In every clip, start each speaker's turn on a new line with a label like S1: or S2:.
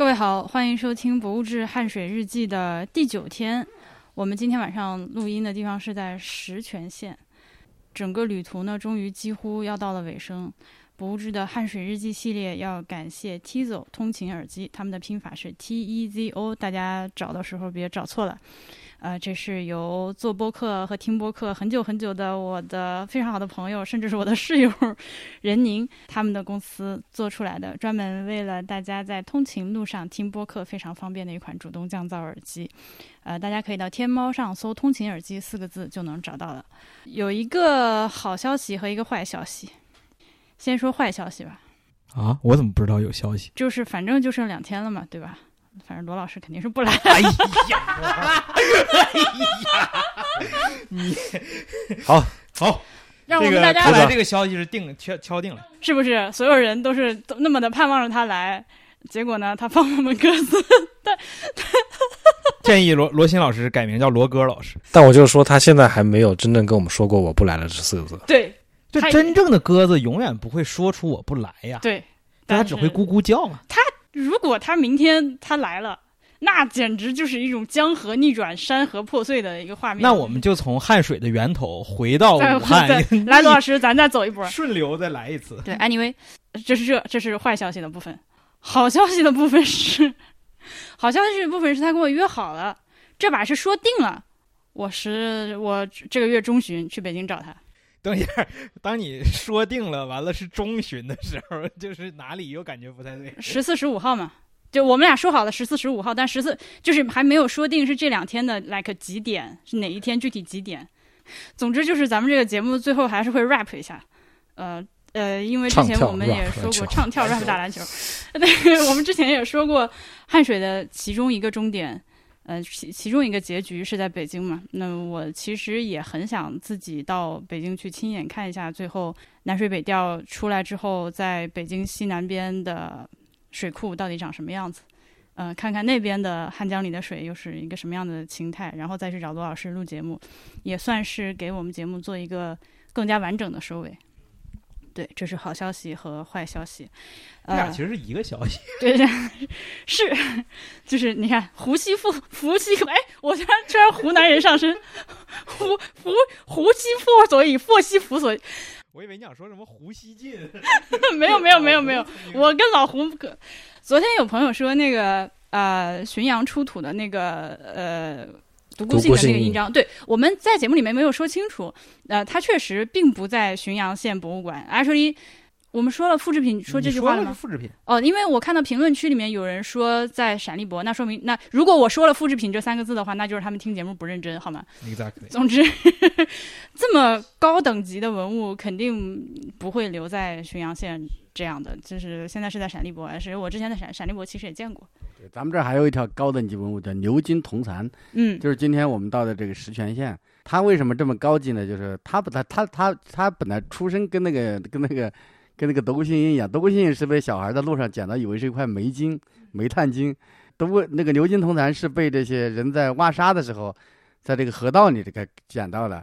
S1: 各位好，欢迎收听《博物志汗水日记》的第九天。我们今天晚上录音的地方是在石泉县。整个旅途呢，终于几乎要到了尾声。博物志的汗水日记系列要感谢 Tizo 通勤耳机，他们的拼法是 T E Z O，大家找的时候别找错了。呃，这是由做播客和听播客很久很久的我的非常好的朋友，甚至是我的室友任宁他们的公司做出来的，专门为了大家在通勤路上听播客非常方便的一款主动降噪耳机。呃，大家可以到天猫上搜“通勤耳机”四个字就能找到了。有一个好消息和一个坏消息，先说坏消息吧。
S2: 啊，我怎么不知道有消息？
S1: 就是反正就剩两天了嘛，对吧？反正罗老师肯定是不来。
S2: 哎呀，哎呀，你好好，
S1: 让我们大家来，
S2: 看来这个消息是定敲敲定了。
S1: 是不是所有人都是都那么的盼望着他来？结果呢，他放我们鸽子。
S2: 建议罗罗新老师改名叫罗哥老师。
S3: 但我就说他现在还没有真正跟我们说过我不来了这四个字。
S1: 对
S2: 这真正的鸽子永远不会说出我不来呀，
S1: 对，
S2: 它只会咕咕叫嘛。
S1: 如果他明天他来了，那简直就是一种江河逆转、山河破碎的一个画面。
S2: 那我们就从汉水的源头回到武汉，
S1: 来，罗老师，咱再走一波。
S2: 顺流再来一次。
S1: 对，anyway，这是这这是坏消息的部分，好消息的部分是，好消息的部分是他跟我约好了，这把是说定了，我是我这个月中旬去北京找他。
S2: 等一下，当你说定了，完了是中旬的时候，就是哪里又感觉不太对。
S1: 十四、十五号嘛，就我们俩说好了十四、十五号，但十四就是还没有说定是这两天的 like 几点，是哪一天具体几点。总之就是咱们这个节目最后还是会 rap 一下，呃呃，因为之前我们也说过唱跳 rap 打篮球，那个我们之前也说过汗水的其中一个终点。呃，其其中一个结局是在北京嘛？那我其实也很想自己到北京去亲眼看一下，最后南水北调出来之后，在北京西南边的水库到底长什么样子，呃，看看那边的汉江里的水又是一个什么样的形态，然后再去找罗老师录节目，也算是给我们节目做一个更加完整的收尾。对，这是好消息和坏消息。呃
S2: 这俩其，实是一个消息。
S1: 对，是，就是你看胡西妇湖西，哎，我居然居然湖南人上身，胡胡胡西富所以祸西福所以，
S2: 我以为你想说什么胡西进。
S1: 没有没有没有没有，我跟老胡可，昨天有朋友说那个呃浔阳出土的那个呃独孤信的那个印章，对我们在节目里面没有说清楚，呃，它确实并不在浔阳县博物馆，actually。我们说了复制品，说这句话了？
S2: 复制品。
S1: 哦，因为我看到评论区里面有人说在陕历博，那说明那如果我说了复制品这三个字的话，那就是他们听节目不认真，好吗
S2: ？Exactly。
S1: 总之，这么高等级的文物肯定不会留在浔阳县这样的，就是现在是在陕历博，是我之前在陕陕历博其实也见过。
S4: 对咱们这儿还有一条高等级文物叫牛津铜蚕，
S1: 嗯，
S4: 就是今天我们到的这个石泉县。它为什么这么高级呢？就是它本来它它它本来出生跟那个跟那个跟那个德国信鹰一样，德国信鹰是被小孩在路上捡到，以为是一块煤金、煤炭金。德国那个牛津铜蚕是被这些人在挖沙的时候，在这个河道里这个捡到的，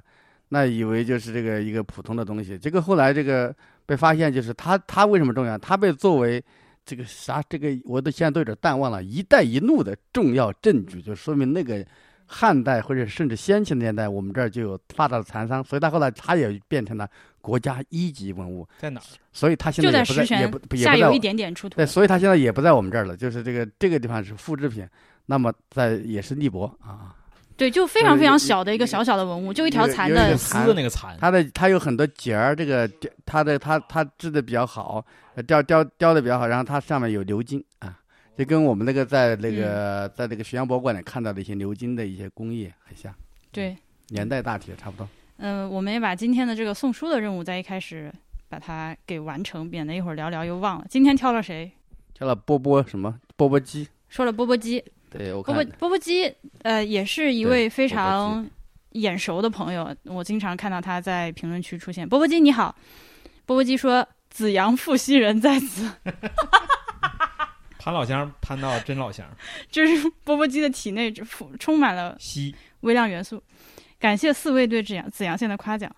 S4: 那以为就是这个一个普通的东西。这个后来这个被发现，就是它它为什么重要？它被作为这个啥这个我都现在都有点淡忘了，“一带一路”的重要证据，就说明那个汉代或者甚至先秦年代，我们这儿就有发达的蚕桑，所以它后来它也变成了国家一级文物，
S2: 在哪儿？
S4: 所以它现在也不在，也
S1: 石泉
S4: 不也不在
S1: 下游一点点出土
S4: 对，。所以它现在也不在我们这儿了，就是这个这个地方是复制品，那么在也是荔博啊，
S1: 对，就非常非常小的一个小小的文物，就一条蚕的
S4: 有一个
S2: 丝的那个蚕。
S4: 它的它有很多节儿，这个它的它它织的比较好，呃雕雕雕的比较好，然后它上面有鎏金啊，就跟我们那个在那个、在那个浔阳博物馆里看到的一些鎏金的一些工艺很像，
S1: 对，
S4: 年代大体也差不多。
S1: 嗯、我们也把今天的这个送书的任务在一开始把它给完成，免得一会儿聊聊又忘了。今天挑了谁？
S4: 挑了波波什么波波鸡，
S1: 说了波波鸡，
S4: 对我看
S1: 波波波波鸡，呃，也是一位非常眼熟的朋友，我经常看到他在评论区出现。波波鸡你好，波波鸡说：“子阳复西人在此。
S2: 盘老乡攀到真老乡，”
S1: 就是波波鸡的体内充充满了
S2: 硒
S1: 微量元素。感谢四位对子阳紫阳县的夸奖。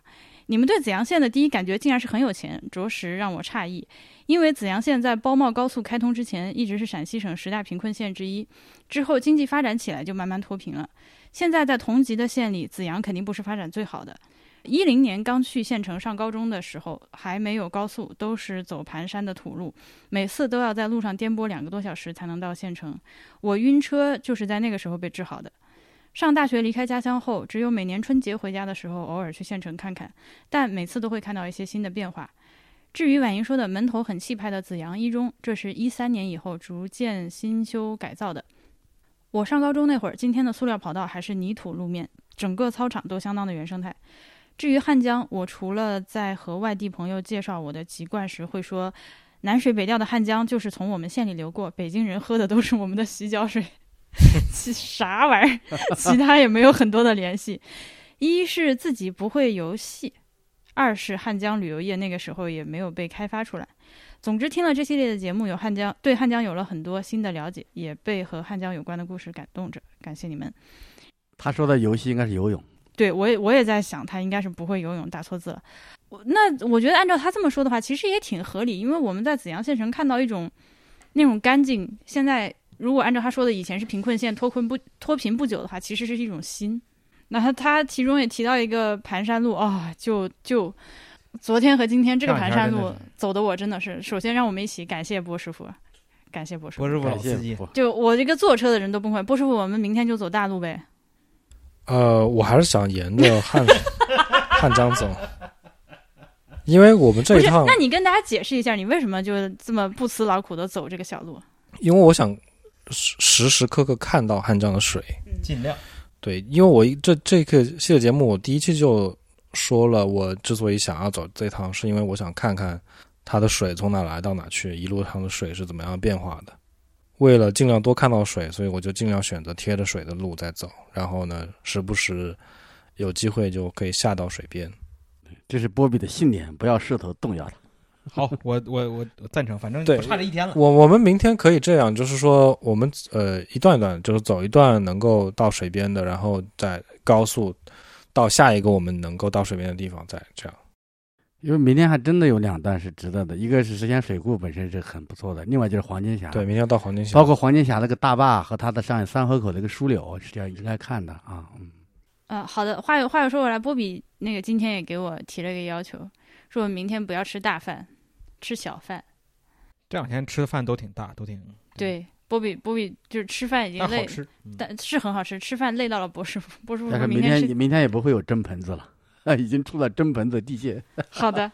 S1: 你们对紫阳县的第一感觉竟然是很有钱，着实让我诧异。因为紫阳县在包茂高速开通之前，一直是陕西省十大贫困县之一，之后经济发展起来就慢慢脱贫了。现在在同级的县里，紫阳肯定不是发展最好的。一零年刚去县城上高中的时候，还没有高速，都是走盘山的土路，每次都要在路上颠簸两个多小时才能到县城。我晕车就是在那个时候被治好的。上大学离开家乡后，只有每年春节回家的时候，偶尔去县城看看，但每次都会看到一些新的变化。至于婉莹说的门头很气派的紫阳一中，这是一三年以后逐渐新修改造的。我上高中那会儿，今天的塑料跑道还是泥土路面，整个操场都相当的原生态。至于汉江，我除了在和外地朋友介绍我的籍贯时会说“南水北调的汉江就是从我们县里流过，北京人喝的都是我们的洗脚水”，其啥玩意儿？其他也没有很多的联系。一是自己不会游戏，二是汉江旅游业那个时候也没有被开发出来。总之，听了这系列的节目，有汉江对汉江有了很多新的了解，也被和汉江有关的故事感动着。感谢你们。
S4: 他说的游戏应该是游泳。
S1: 对我也我也在想，他应该是不会游泳，打错字了。我那我觉得按照他这么说的话，其实也挺合理，因为我们在紫阳县城看到一种那种干净。现在如果按照他说的，以前是贫困县脱困不脱贫不久的话，其实是一种新。那他他其中也提到一个盘山路啊，就就昨天和今天这个盘山路走的我真的是，首先让我们一起感谢波师傅，感谢波师傅，
S2: 波师傅老
S4: 感谢
S2: 司机，
S1: 就我这个坐车的人都崩溃。波师傅，我们明天就走大路呗。
S3: 呃，我还是想沿着汉 汉江走，因为我们这
S1: 不是，
S3: 一趟，
S1: 那你跟大家解释一下，你为什么就这么不辞劳苦的走这个小路？
S3: 因为我想时时时刻刻看到汉江的水。
S2: 尽量
S3: 对，因为我这这个系列节目，我第一期就说了，我之所以想要走这趟，是因为我想看看它的水从哪来到哪去，一路上的水是怎么样变化的。为了尽量多看到水，所以我就尽量选择贴着水的路在走，然后呢，时不时有机会就可以下到水边。
S4: 这是波比的信念，不要试图动摇它。
S2: 好，我我我我赞成，反正
S3: 对
S2: 不差这一天了。
S3: 我我们明天可以这样，就是说我们呃一段一段，就是走一段能够到水边的，然后再高速到下一个我们能够到水边的地方，再这样。
S4: 因为明天还真的有两段是值得的，一个是石泉水库本身是很不错的，另外就是黄金峡，
S3: 对，，明天要到黄金峡，
S4: 包括黄金峡那个大坝和它的上三河口那个枢纽是这样应该看的啊。嗯，
S1: 呃，好的。话又话又说回来，波比那个今天也给我提了一个要求，说我明天不要吃大饭，吃小饭。
S2: 这两天吃的饭都挺大，都挺
S1: 对，波比波比就是吃饭已经累，
S2: 但好吃。嗯
S1: 但是很好吃，吃饭累到了波师傅。波师傅
S4: 但
S1: 是
S4: 是明天明天也不会有蒸盆子了，啊，已经出了蒸盆子地界。
S1: 好的。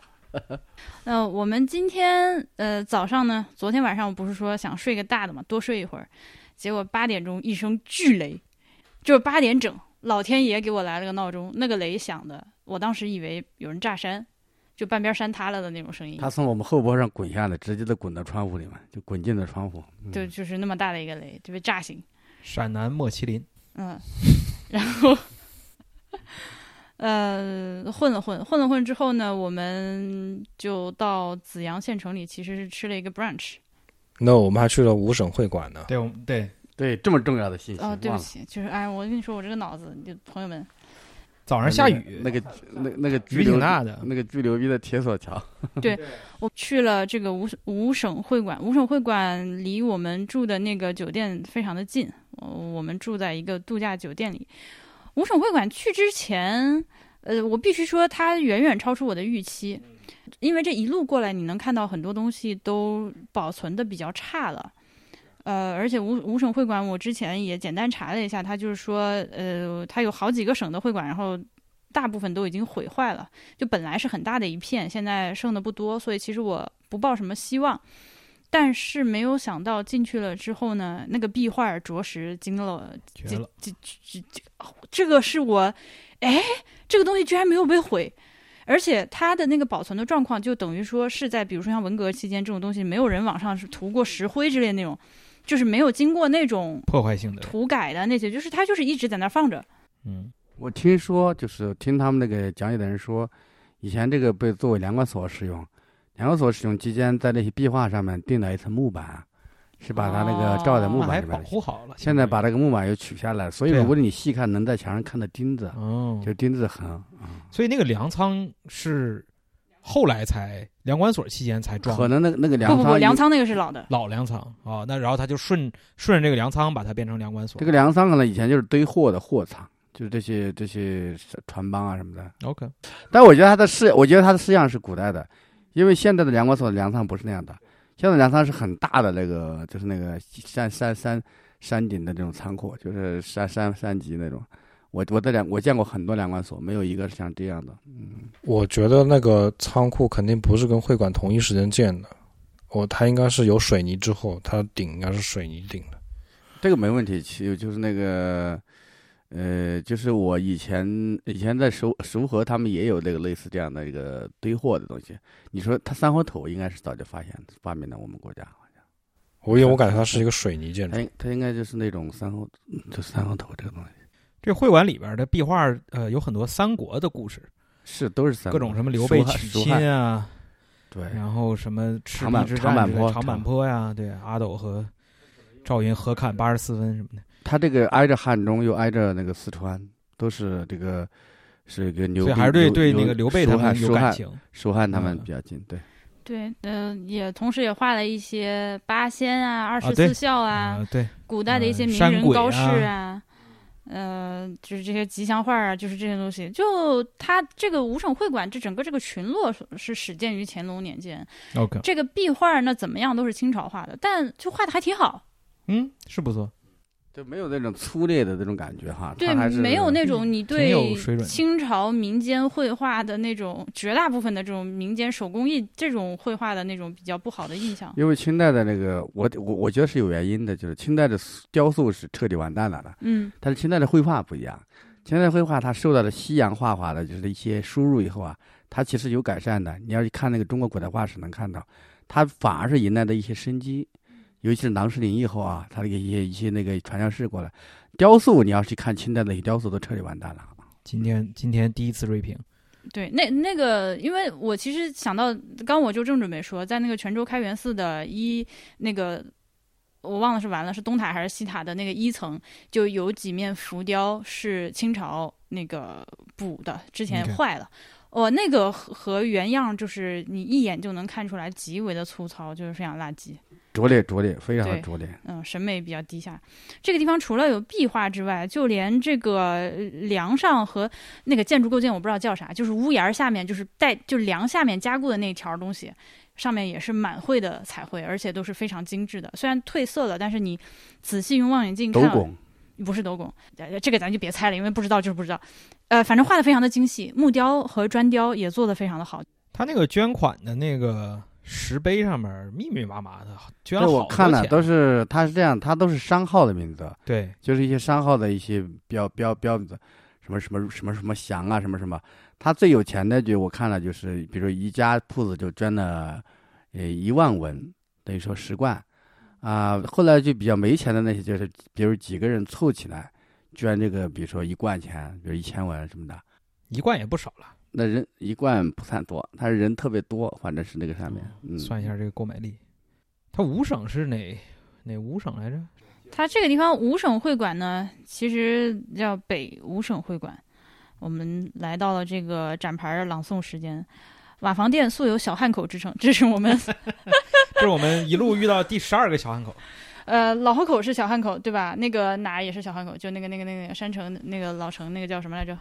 S1: 那我们今天呃早上呢，昨天晚上我不是说想睡个大的嘛，多睡一会儿，结果八点钟一声巨雷，就是八点整，老天爷给我来了个闹钟，那个雷响的，我当时以为有人炸山，就半边山塌了的那种声音
S4: 它，从我们后坡上滚下来，直接的滚到窗户里面，就滚进了窗户。嗯
S1: 就就是那么大的一个雷，就被炸醒。
S2: 陕南莫麒麟，
S1: 嗯，然后，呃，混了混，混了混之后呢，我们就到紫阳县城里，其实是吃了一个 brunch。
S3: no，我们还去了五省会馆呢。
S2: 对，我们对
S4: 对这么重要的信息，
S1: 哦，对不起，就是哎，我跟你说，我这个脑子，就朋友们，
S2: 早上下雨，
S4: 那个那那个巨
S2: 雨挺大的。
S4: 那个巨牛逼的铁索桥，对
S1: 我去了这个五五省会馆，五省会馆离我们住的那个酒店非常的近，呃我们住在一个度假酒店里。五省会馆去之前，呃，我必须说它远远超出我的预期，因为这一路过来，你能看到很多东西都保存的比较差了。呃，而且五五省会馆，我之前也简单查了一下，它就是说，呃，它有好几个省的会馆，然后大部分都已经毁坏了。就本来是很大的一片，现在剩的不多，所以其实我不抱什么希望。但是没有想到进去了之后呢，那个壁画着实惊了，这
S2: 绝了，
S1: 这这这这个是我，哎，这个东西居然没有被毁，而且它的那个保存的状况，就等于说是在比如说像文革期间这种东西，没有人往上是涂过石灰之类的那种，就是没有经过那种
S2: 破坏性的。
S1: 涂改的那些，就是它就是一直在那儿放着。
S2: 嗯，
S4: 我听说就是听他们那个讲解的人说，以前这个被作为粮管所使用，粮管所使用期间，在那些壁画上面钉了一层木板，是把它那个罩在木板里面。
S2: 护好了。
S4: 现在把这个木板又取下来，所以如果你细看，能在墙上看到钉子，
S2: 哦，
S4: 就钉子痕。
S2: 所以那个粮仓是后来才粮管所期间才装
S4: 可能那个那个粮
S1: 不不不，
S4: 仓，
S1: 粮仓那个是老的。
S2: 老粮仓啊，那然后他就顺顺着这个粮仓把它变成粮管所。
S4: 这个粮仓可能以前就是堆货的货仓，就是这些这些船帮啊什么的。
S2: OK，
S4: 但我觉得它的式，我觉得它的式样是古代的，因为现在的粮管所的粮仓不是那样的，现在的粮仓是很大的那个，就是那个山山山山顶的这种仓库，就是山山山脊那种。我我的两我见过很多两管所，没有一个是像这样的。嗯，
S3: 我觉得那个仓库肯定不是跟会馆同一时间建的，我它应该是有水泥之后，它顶应该是水泥顶的。
S4: 这个没问题。其实就是那个，呃，就是我以前以前在熟熟河，他们也有这个类似这样的一个堆货的东西。你说它三合土应该是早就发现发明了我们国家好像。
S3: 我因为我感觉它是一个水泥建筑
S4: 它，应它应该就是那种三合，嗯就三合土这个东西，
S2: 这会馆里边的壁画呃有很多三国的故事，
S4: 是都是
S2: 各种什么刘备娶亲啊，
S4: 对，
S2: 然后什么赤
S4: 长坂
S2: 壁之
S4: 长坂坡
S2: 战长坂坡呀，对，阿斗和赵云合砍八十四分什么的。
S4: 他这个挨着汉中，又挨着那个四川，都是这个是一个牛，
S2: 所以还是对对那个刘备他们有
S4: 蜀汉
S2: 感情。
S4: 蜀汉他们
S2: 嗯
S4: 比较近，对，
S1: 对，呃，也同时也画了一些八仙啊、二十四孝啊，
S2: 啊，对，
S1: 古代的一些
S2: 呃
S1: 名人高士
S2: 啊
S1: 啊，呃，就是这些吉祥画啊，就是这些东西。就它这个五省会馆，这整个这个群落是是始建于乾隆年间
S2: ，OK，
S1: 这个壁画呢怎么样都是清朝画的，但就画的还挺好。
S2: 嗯，是不错。
S4: 就没有那种粗劣的那种感觉哈，
S1: 对没有那种你对清朝民间绘画的那种绝大部分的这种民间手工艺这种绘画的那种比较不好的印象。
S4: 因为清代的那个，我我我觉得是有原因的，就是清代的雕塑是彻底完蛋了的，
S1: 嗯
S4: 但是清代的绘画不一样，清代绘画它受到了西洋画法的就是一些输入以后啊，它其实有改善的。你要去看那个中国古代画史能看到，它反而是迎来的一些生机，尤其是郎世宁以后啊，他那个一些一些那个传教士过来，雕塑你要去看清代的那些雕塑都彻底完蛋了。
S2: 今天今天第一次锐评，
S1: 对，那那个，因为我其实想到，刚我就正准备说，在那个泉州开元寺的一那个，我忘了是完了是东塔还是西塔的那个一层，就有几面浮雕是清朝那个补的，之前坏了。哦，那个和和原样就是你一眼就能看出来，极为的粗糙，就是非常垃圾。
S4: 拙劣拙劣，非常的拙劣。
S1: 嗯，审美比较低下。这个地方除了有壁画之外，就连这个呃梁上和那个建筑构件，我不知道叫啥，就是屋檐儿下面，就是带就梁下面加固的那条东西，上面也是满绘的彩绘，而且都是非常精致的。虽然褪色了，但是你仔细用望远镜看，
S4: 斗拱，
S1: 不是斗拱，呃这个咱就别猜了，因为不知道就是不知道。呃，反正画的非常的精细，木雕和砖雕也做的非常的好。
S2: 他那个捐款的那个石碑上面密密麻麻的，捐
S4: 这
S2: 了
S4: 我看了都是，它是这样，它都是商号的名字，
S2: 对，
S4: 就是一些商号的一些标标标子，什么什么什么什么祥啊，什么什么。他最有钱的就我看了，就是比如一家铺子就捐了，呃一万文，等于说十贯，啊、后来就比较没钱的那些，就是比如几个人凑起来捐这个，比如说一贯钱，比如一千文什么的。
S2: 一贯也不少了。
S4: 那人一贯不算多，他是人特别多，反正是那个上面，嗯，
S2: 算一下这个购买力，他五省是哪哪五省来着？
S1: 它这个地方五省会馆呢，其实叫北五省会馆。我们来到了这个展牌的朗诵时间。瓦房店素有小汉口之称，这是我们
S2: 这是我们一路遇到第十二个小汉口。
S1: 呃老河口是小汉口对吧？那个哪也是小汉口，就那个那个那个山城那个老城那个叫什么来着？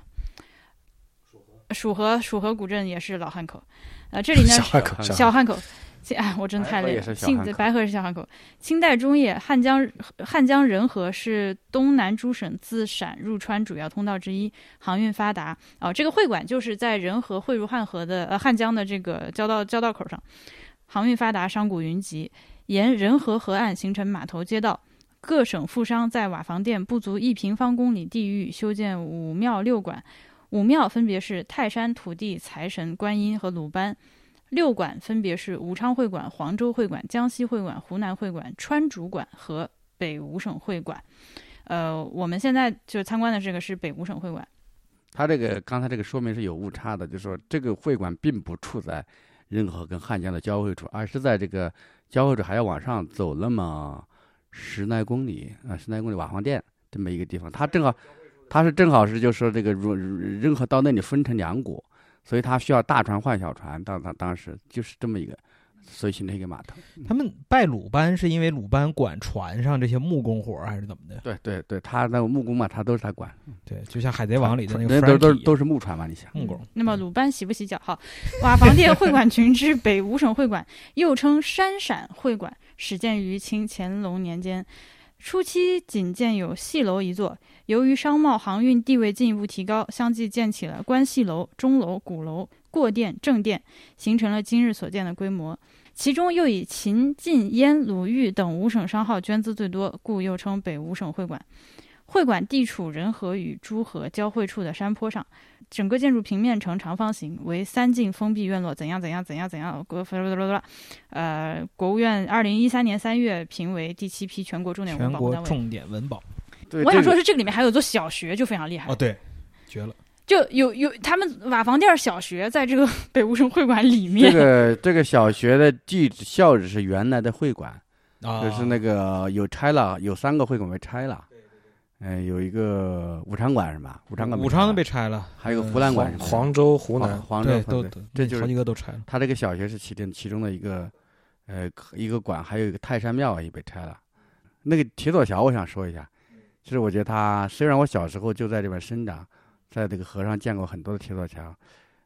S1: 蜀河蜀河古镇也是老汉口。呃，这里呢
S3: 小汉口，
S4: 小
S1: 小汉口，清哎，我真太累了。
S4: 白河是小
S1: 清
S4: 汉口
S1: 白河是小汉口。清代中叶，汉江汉江仁和是东南诸省自陕入川主要通道之一，航运发达。哦，这个会馆就是在仁和汇入汉河的呃汉江的这个交道交道口上，航运发达，商贾云集，沿仁和河岸形成码头街道。各省富商在瓦房店不足一平方公里地域修建五庙六馆，五庙分别是泰山土地财神观音和鲁班。六馆分别是武昌会馆、黄州会馆、江西会馆、湖南会馆、川主馆和北五省会馆。呃，我们现在就参观的这个是北五省会馆。
S4: 他这个刚才这个说明是有误差的，就是说这个会馆并不处在任何跟汉江的交汇处，而是在这个交汇处还要往上走那么十来公里啊，十来公里瓦房店这么一个地方，它正好，它是正好是就是说这个如任何到那里分成两股，所以他需要大船换小船。当当当时就是这么一个，所以形成一个码头。
S2: 他们拜鲁班是因为鲁班管船上这些木工活儿还是怎么的？
S4: 对对对，他那个木工嘛，他都是他管，
S2: 对，就像海贼王里的那个
S4: 都都都是木船嘛，你想。
S2: 木工。
S1: 那么鲁班洗不洗脚？好，瓦房店会馆群之北五省会馆，又称山陕会馆，始建于清乾隆年间。初期仅建有戏楼一座，由于商贸航运地位进一步提高，相继建起了关系楼、钟楼、鼓楼、过殿、正殿，形成了今日所见的规模。其中又以秦、晋、燕、鲁、豫等五省商号捐资最多，故又称北五省会馆。会馆地处仁和与诸河交汇处的山坡上，整个建筑平面呈长方形，为三进封闭院落。怎样怎样怎样怎样？国呃，国务院二零一三年三月评为第七批全国重点文保护单位。
S2: 重点文保
S4: 对，
S1: 我想说
S4: 这个
S1: 是这个里面还有座小学，就非常厉害。
S2: 哦，对，绝了。
S1: 就有有他们瓦房店小学在这个 北吴省会馆里面。
S4: 这个这个小学的地址校址是原来的会馆，
S2: 啊，
S4: 就是那个有拆了，有三个会馆被拆了。嗯、有一个武昌馆是吧？武昌馆
S2: 武昌的被拆了，
S4: 还有个湖南馆
S3: 黄
S4: 是吧
S3: 黄州、湖南，
S4: 黄州
S2: 都
S4: 这就是
S2: 好几个都拆了。
S4: 他这个小学是其中其中的一个，呃，一个馆，还有一个泰山庙也被拆了。那个铁索桥，我想说一下，其实我觉得它虽然我小时候就在这边生长，在这个河上见过很多的铁索桥，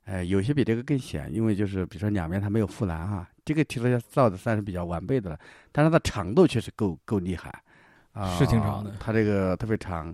S4: 呃，有些比这个更险，因为就是比如说两边它没有护栏哈，这个铁索桥造的算是比较完备的了，但是它长度确实够够厉害，啊、
S2: 是挺长的
S4: 它这个特别长，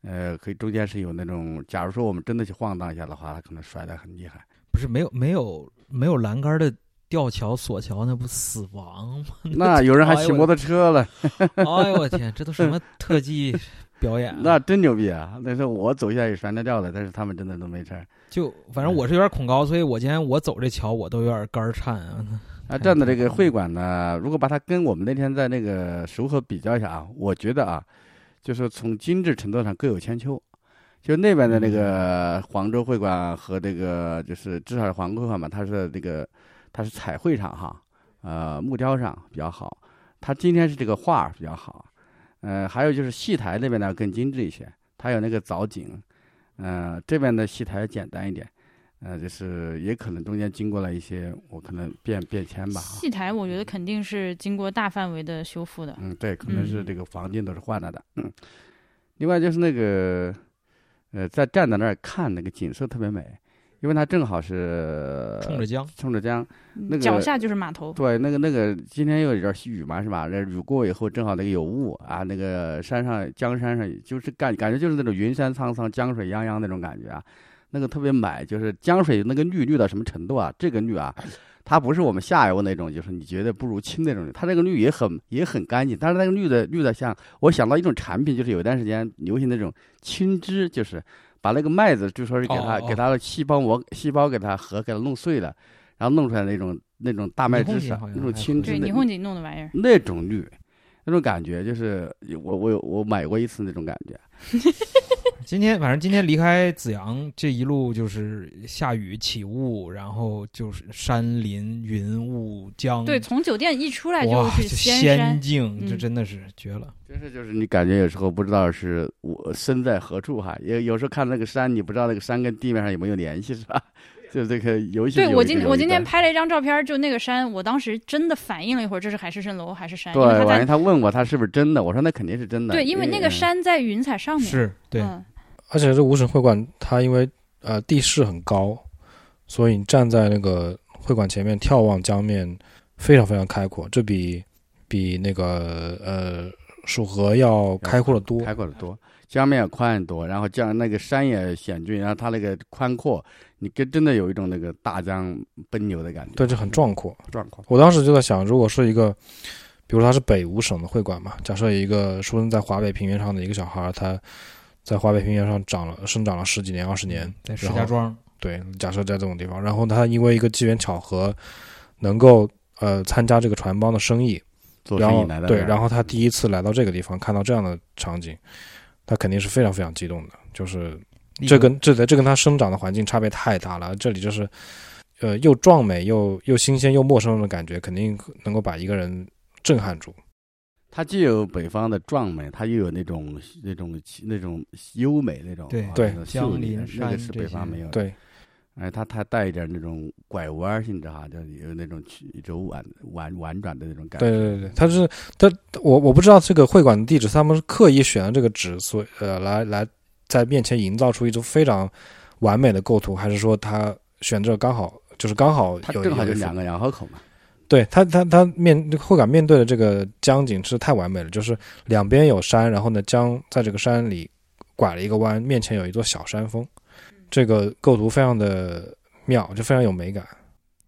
S4: 呃，可以中间是有那种，假如说我们真的去晃荡一下的话，它可能摔得很厉害。
S2: 不是没有没有没有栏杆的吊桥索桥，那不死亡吗？
S4: 那有人还骑摩托车了。
S2: 哎呦我天，这都什么特技表演啊？
S4: 那真牛逼啊！那时候我走下来也摔那掉了，但是他们真的都没事儿。
S2: 就反正我是有点恐高，所以我今天我走这桥我都有点肝儿颤啊。
S4: 啊，这样的这个会馆呢，如果把它跟我们那天在那个熟河比较一下啊，我觉得啊，就是从精致程度上各有千秋。就那边的那个黄州会馆和这个就是至少是黄州会馆嘛，它是这个它是彩绘上哈，呃木雕上比较好。它今天是这个画儿比较好，呃，还有就是戏台那边呢更精致一些，它有那个藻井，呃，这边的戏台简单一点。呃，就是也可能中间经过了一些我可能变变迁吧，啊
S1: 戏台我觉得肯定是经过大范围的修复的。
S4: 嗯，对，可能是
S1: 嗯
S4: 这个房间都是换了的。嗯，另外就是那个，呃，在站在那儿看那个景色特别美，因为它正好是
S2: 冲着江，
S4: 冲着江。那个
S1: 脚下就是码头。
S4: 对，那个那个今天又有点雨嘛，是吧？那雨过以后，正好那个有雾啊，那个山上江山上就是感感觉就是那种云山苍苍、江水泱泱那种感觉啊，那个特别美，就是江水那个绿绿到什么程度啊？这个绿啊，它不是我们下游那种，就是你觉得不如清那种绿，它这个绿也很也很干净，但是那个绿的绿的像我想到一种产品，就是有一段时间流行那种青汁，就是把那个麦子就说是给它、给它的细胞膜细胞给它核给它弄碎了，然后弄出来那种那种大麦汁上那种青汁对
S1: 霓虹锦弄的玩意儿。
S4: 那种绿，那种感觉就是我我有我买过一次那种感觉，
S2: 今天反正今天离开紫阳这一路就是下雨起雾，然后就是山林云雾江，
S1: 对，从酒店一出来
S2: 就
S1: 仙
S2: 境，
S1: 嗯
S2: 这真的是绝了。
S4: 真是就是你感觉有时候不知道是我身在何处哈，也有时候看那个山，你不知道那个山跟地面上有没有联系是吧？就这个游戏。
S1: 对我今我今天
S4: 拍。
S1: 了一张照片，就那个山，我当时真的反应了一会儿，这是海市蜃楼还是山？
S4: 对，
S1: 因为它在
S4: 晚上他问我他是不是真的，我说那肯定是真的。
S1: 对，因为那个
S4: 嗯
S1: 山在云彩上面。
S2: 是对，
S1: 嗯，
S3: 而且这五省会馆它因为呃地势很高，所以你站在那个会馆前面眺望江面非常非常开阔，这比比那个呃蜀河要开阔的多。
S4: 开阔的多，江面也宽很多，然后江那个山也险峻，然后它那个宽阔，你跟真的有一种那个大江奔流的感觉。
S3: 对，这很壮阔。
S4: 壮阔。
S3: 我当时就在想，如果是一个，比如它是北五省的会馆嘛，假设一个出生在华北平原上的一个小孩儿，他在华北平原上长了生长了十几年、二十年，
S2: 在石家庄，
S3: 对，假设在这种地方，然后他因为一个机缘巧合，能够呃参加这个船帮的生意，
S4: 做
S3: 然后
S4: 生意来的。
S3: 对，然后他第一次来到这个地方，看到这样的场景，他肯定是非常非常激动的。就是这跟这在这跟他生长的环境差别太大了，这里就是呃又壮美又又新鲜又陌生的感觉，肯定能够把一个人震撼住。
S4: 它既有北方的壮美，它又有那种那种那种优美那种
S2: 对
S3: 对
S4: 秀丽
S2: 林
S4: 那个是北方没有的。
S3: 对，
S4: 哎，它它带一点那种拐弯性质哈，就有那种曲柔婉婉婉转的那种感觉。
S3: 对对对，它是它我我不知道这个会馆的地址，他们是刻意选了这个址，所以呃来来在面前营造出一种非常完美的构图，还是说他选这刚好就是刚好有
S4: 它正好就两个羊河口嘛。
S3: 对他，他他面后感面对的这个江景是太完美了，就是两边有山，然后呢江在这个山里拐了一个弯，面前有一座小山峰，这个构图非常的妙，就非常有美感。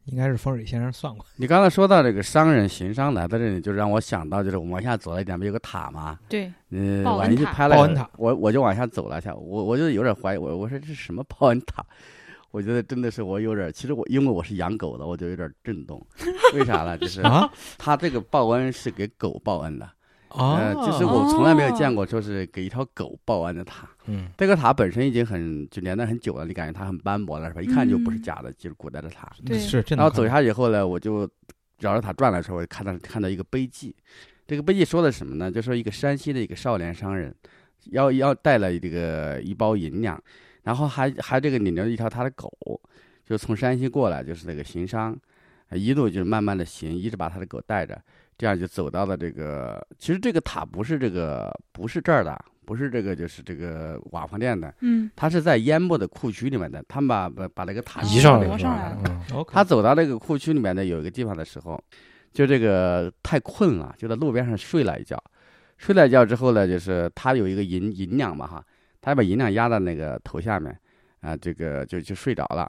S2: 应该是风水先生算过。
S4: 你刚才说到这个商人行商来到这里，就让我想到，就是我们往下走了一点，不有个塔吗？
S1: 对，
S4: 嗯，
S1: 报恩塔
S4: 晚上去拍了
S2: 报恩塔
S4: 我我就往下走了一下，我我就有点怀疑，我我说这是什么报恩塔？我觉得真的是我有点，其实我因为我是养狗的，我就有点震动。为啥呢？就是
S2: 啊
S4: 他这个报恩是给狗报恩的，
S2: 啊
S4: 呃，就是我从来没有见过说是给一条狗报恩的塔。
S3: 嗯，
S4: 这个塔本身已经很就年代很久了，你感觉它很斑驳了是吧？一看就不是假的，就是古代的塔。
S1: 对
S2: 是。
S4: 然后走下去以后呢，我就绕着塔转的时候，我就看到看到一个碑记。这个碑记说的什么呢？就说一个山西的一个少年商人，要要带了这个一包银两，然后还还这个领着一条他的狗，就从山西过来，就是那个行商，呃一路就是慢慢的行，一直把他的狗带着，这样就走到了这个。其实这个塔不是这个不是这儿的，不是这个就是这个瓦房店的，
S1: 嗯，
S4: 他是在淹没的库区里面的。他们把把把那个塔
S3: 移上来了，
S1: 挪上来了
S3: 嗯
S4: 他走到那个库区里面的有一个地方的时候，就这个太困了，就在路边上睡了一觉。睡了一觉之后呢，就是他有一个银银两嘛哈，他把银两压到那个头下面，啊，这个就就睡着了。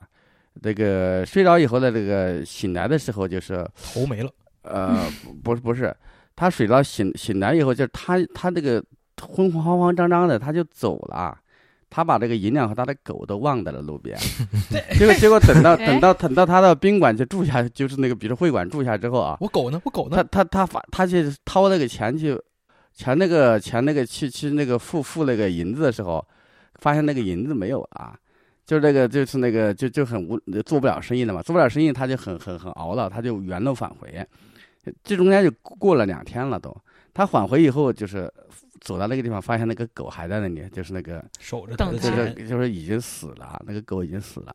S4: 这个睡着以后的，这个醒来的时候就是
S2: 头没了。
S4: 呃，不不是不是，他睡着醒醒来以后，就是他他这个昏昏慌慌张张的，他就走了。他把这个银两和他的狗都忘在了路边，结果结果等到 等到等到他到宾馆去住下，就是那个比如会馆住下之后啊，
S2: 我狗呢？我狗
S4: 他
S2: 呢？
S4: 他他发他去掏那个钱去，钱那个钱那个去去那个付付那个银子的时候，发现那个银子没有啊，就是那个就是那个就就很无做不了生意了嘛，做不了生意他就很很很熬了，他就原路返回，这中间就过了两天了都，他返回以后就是走到那个地方，发现那个狗还在那里，就是那个
S2: 守着
S1: 等
S2: 的
S4: 就。是就是已经死了，那个狗已经死了，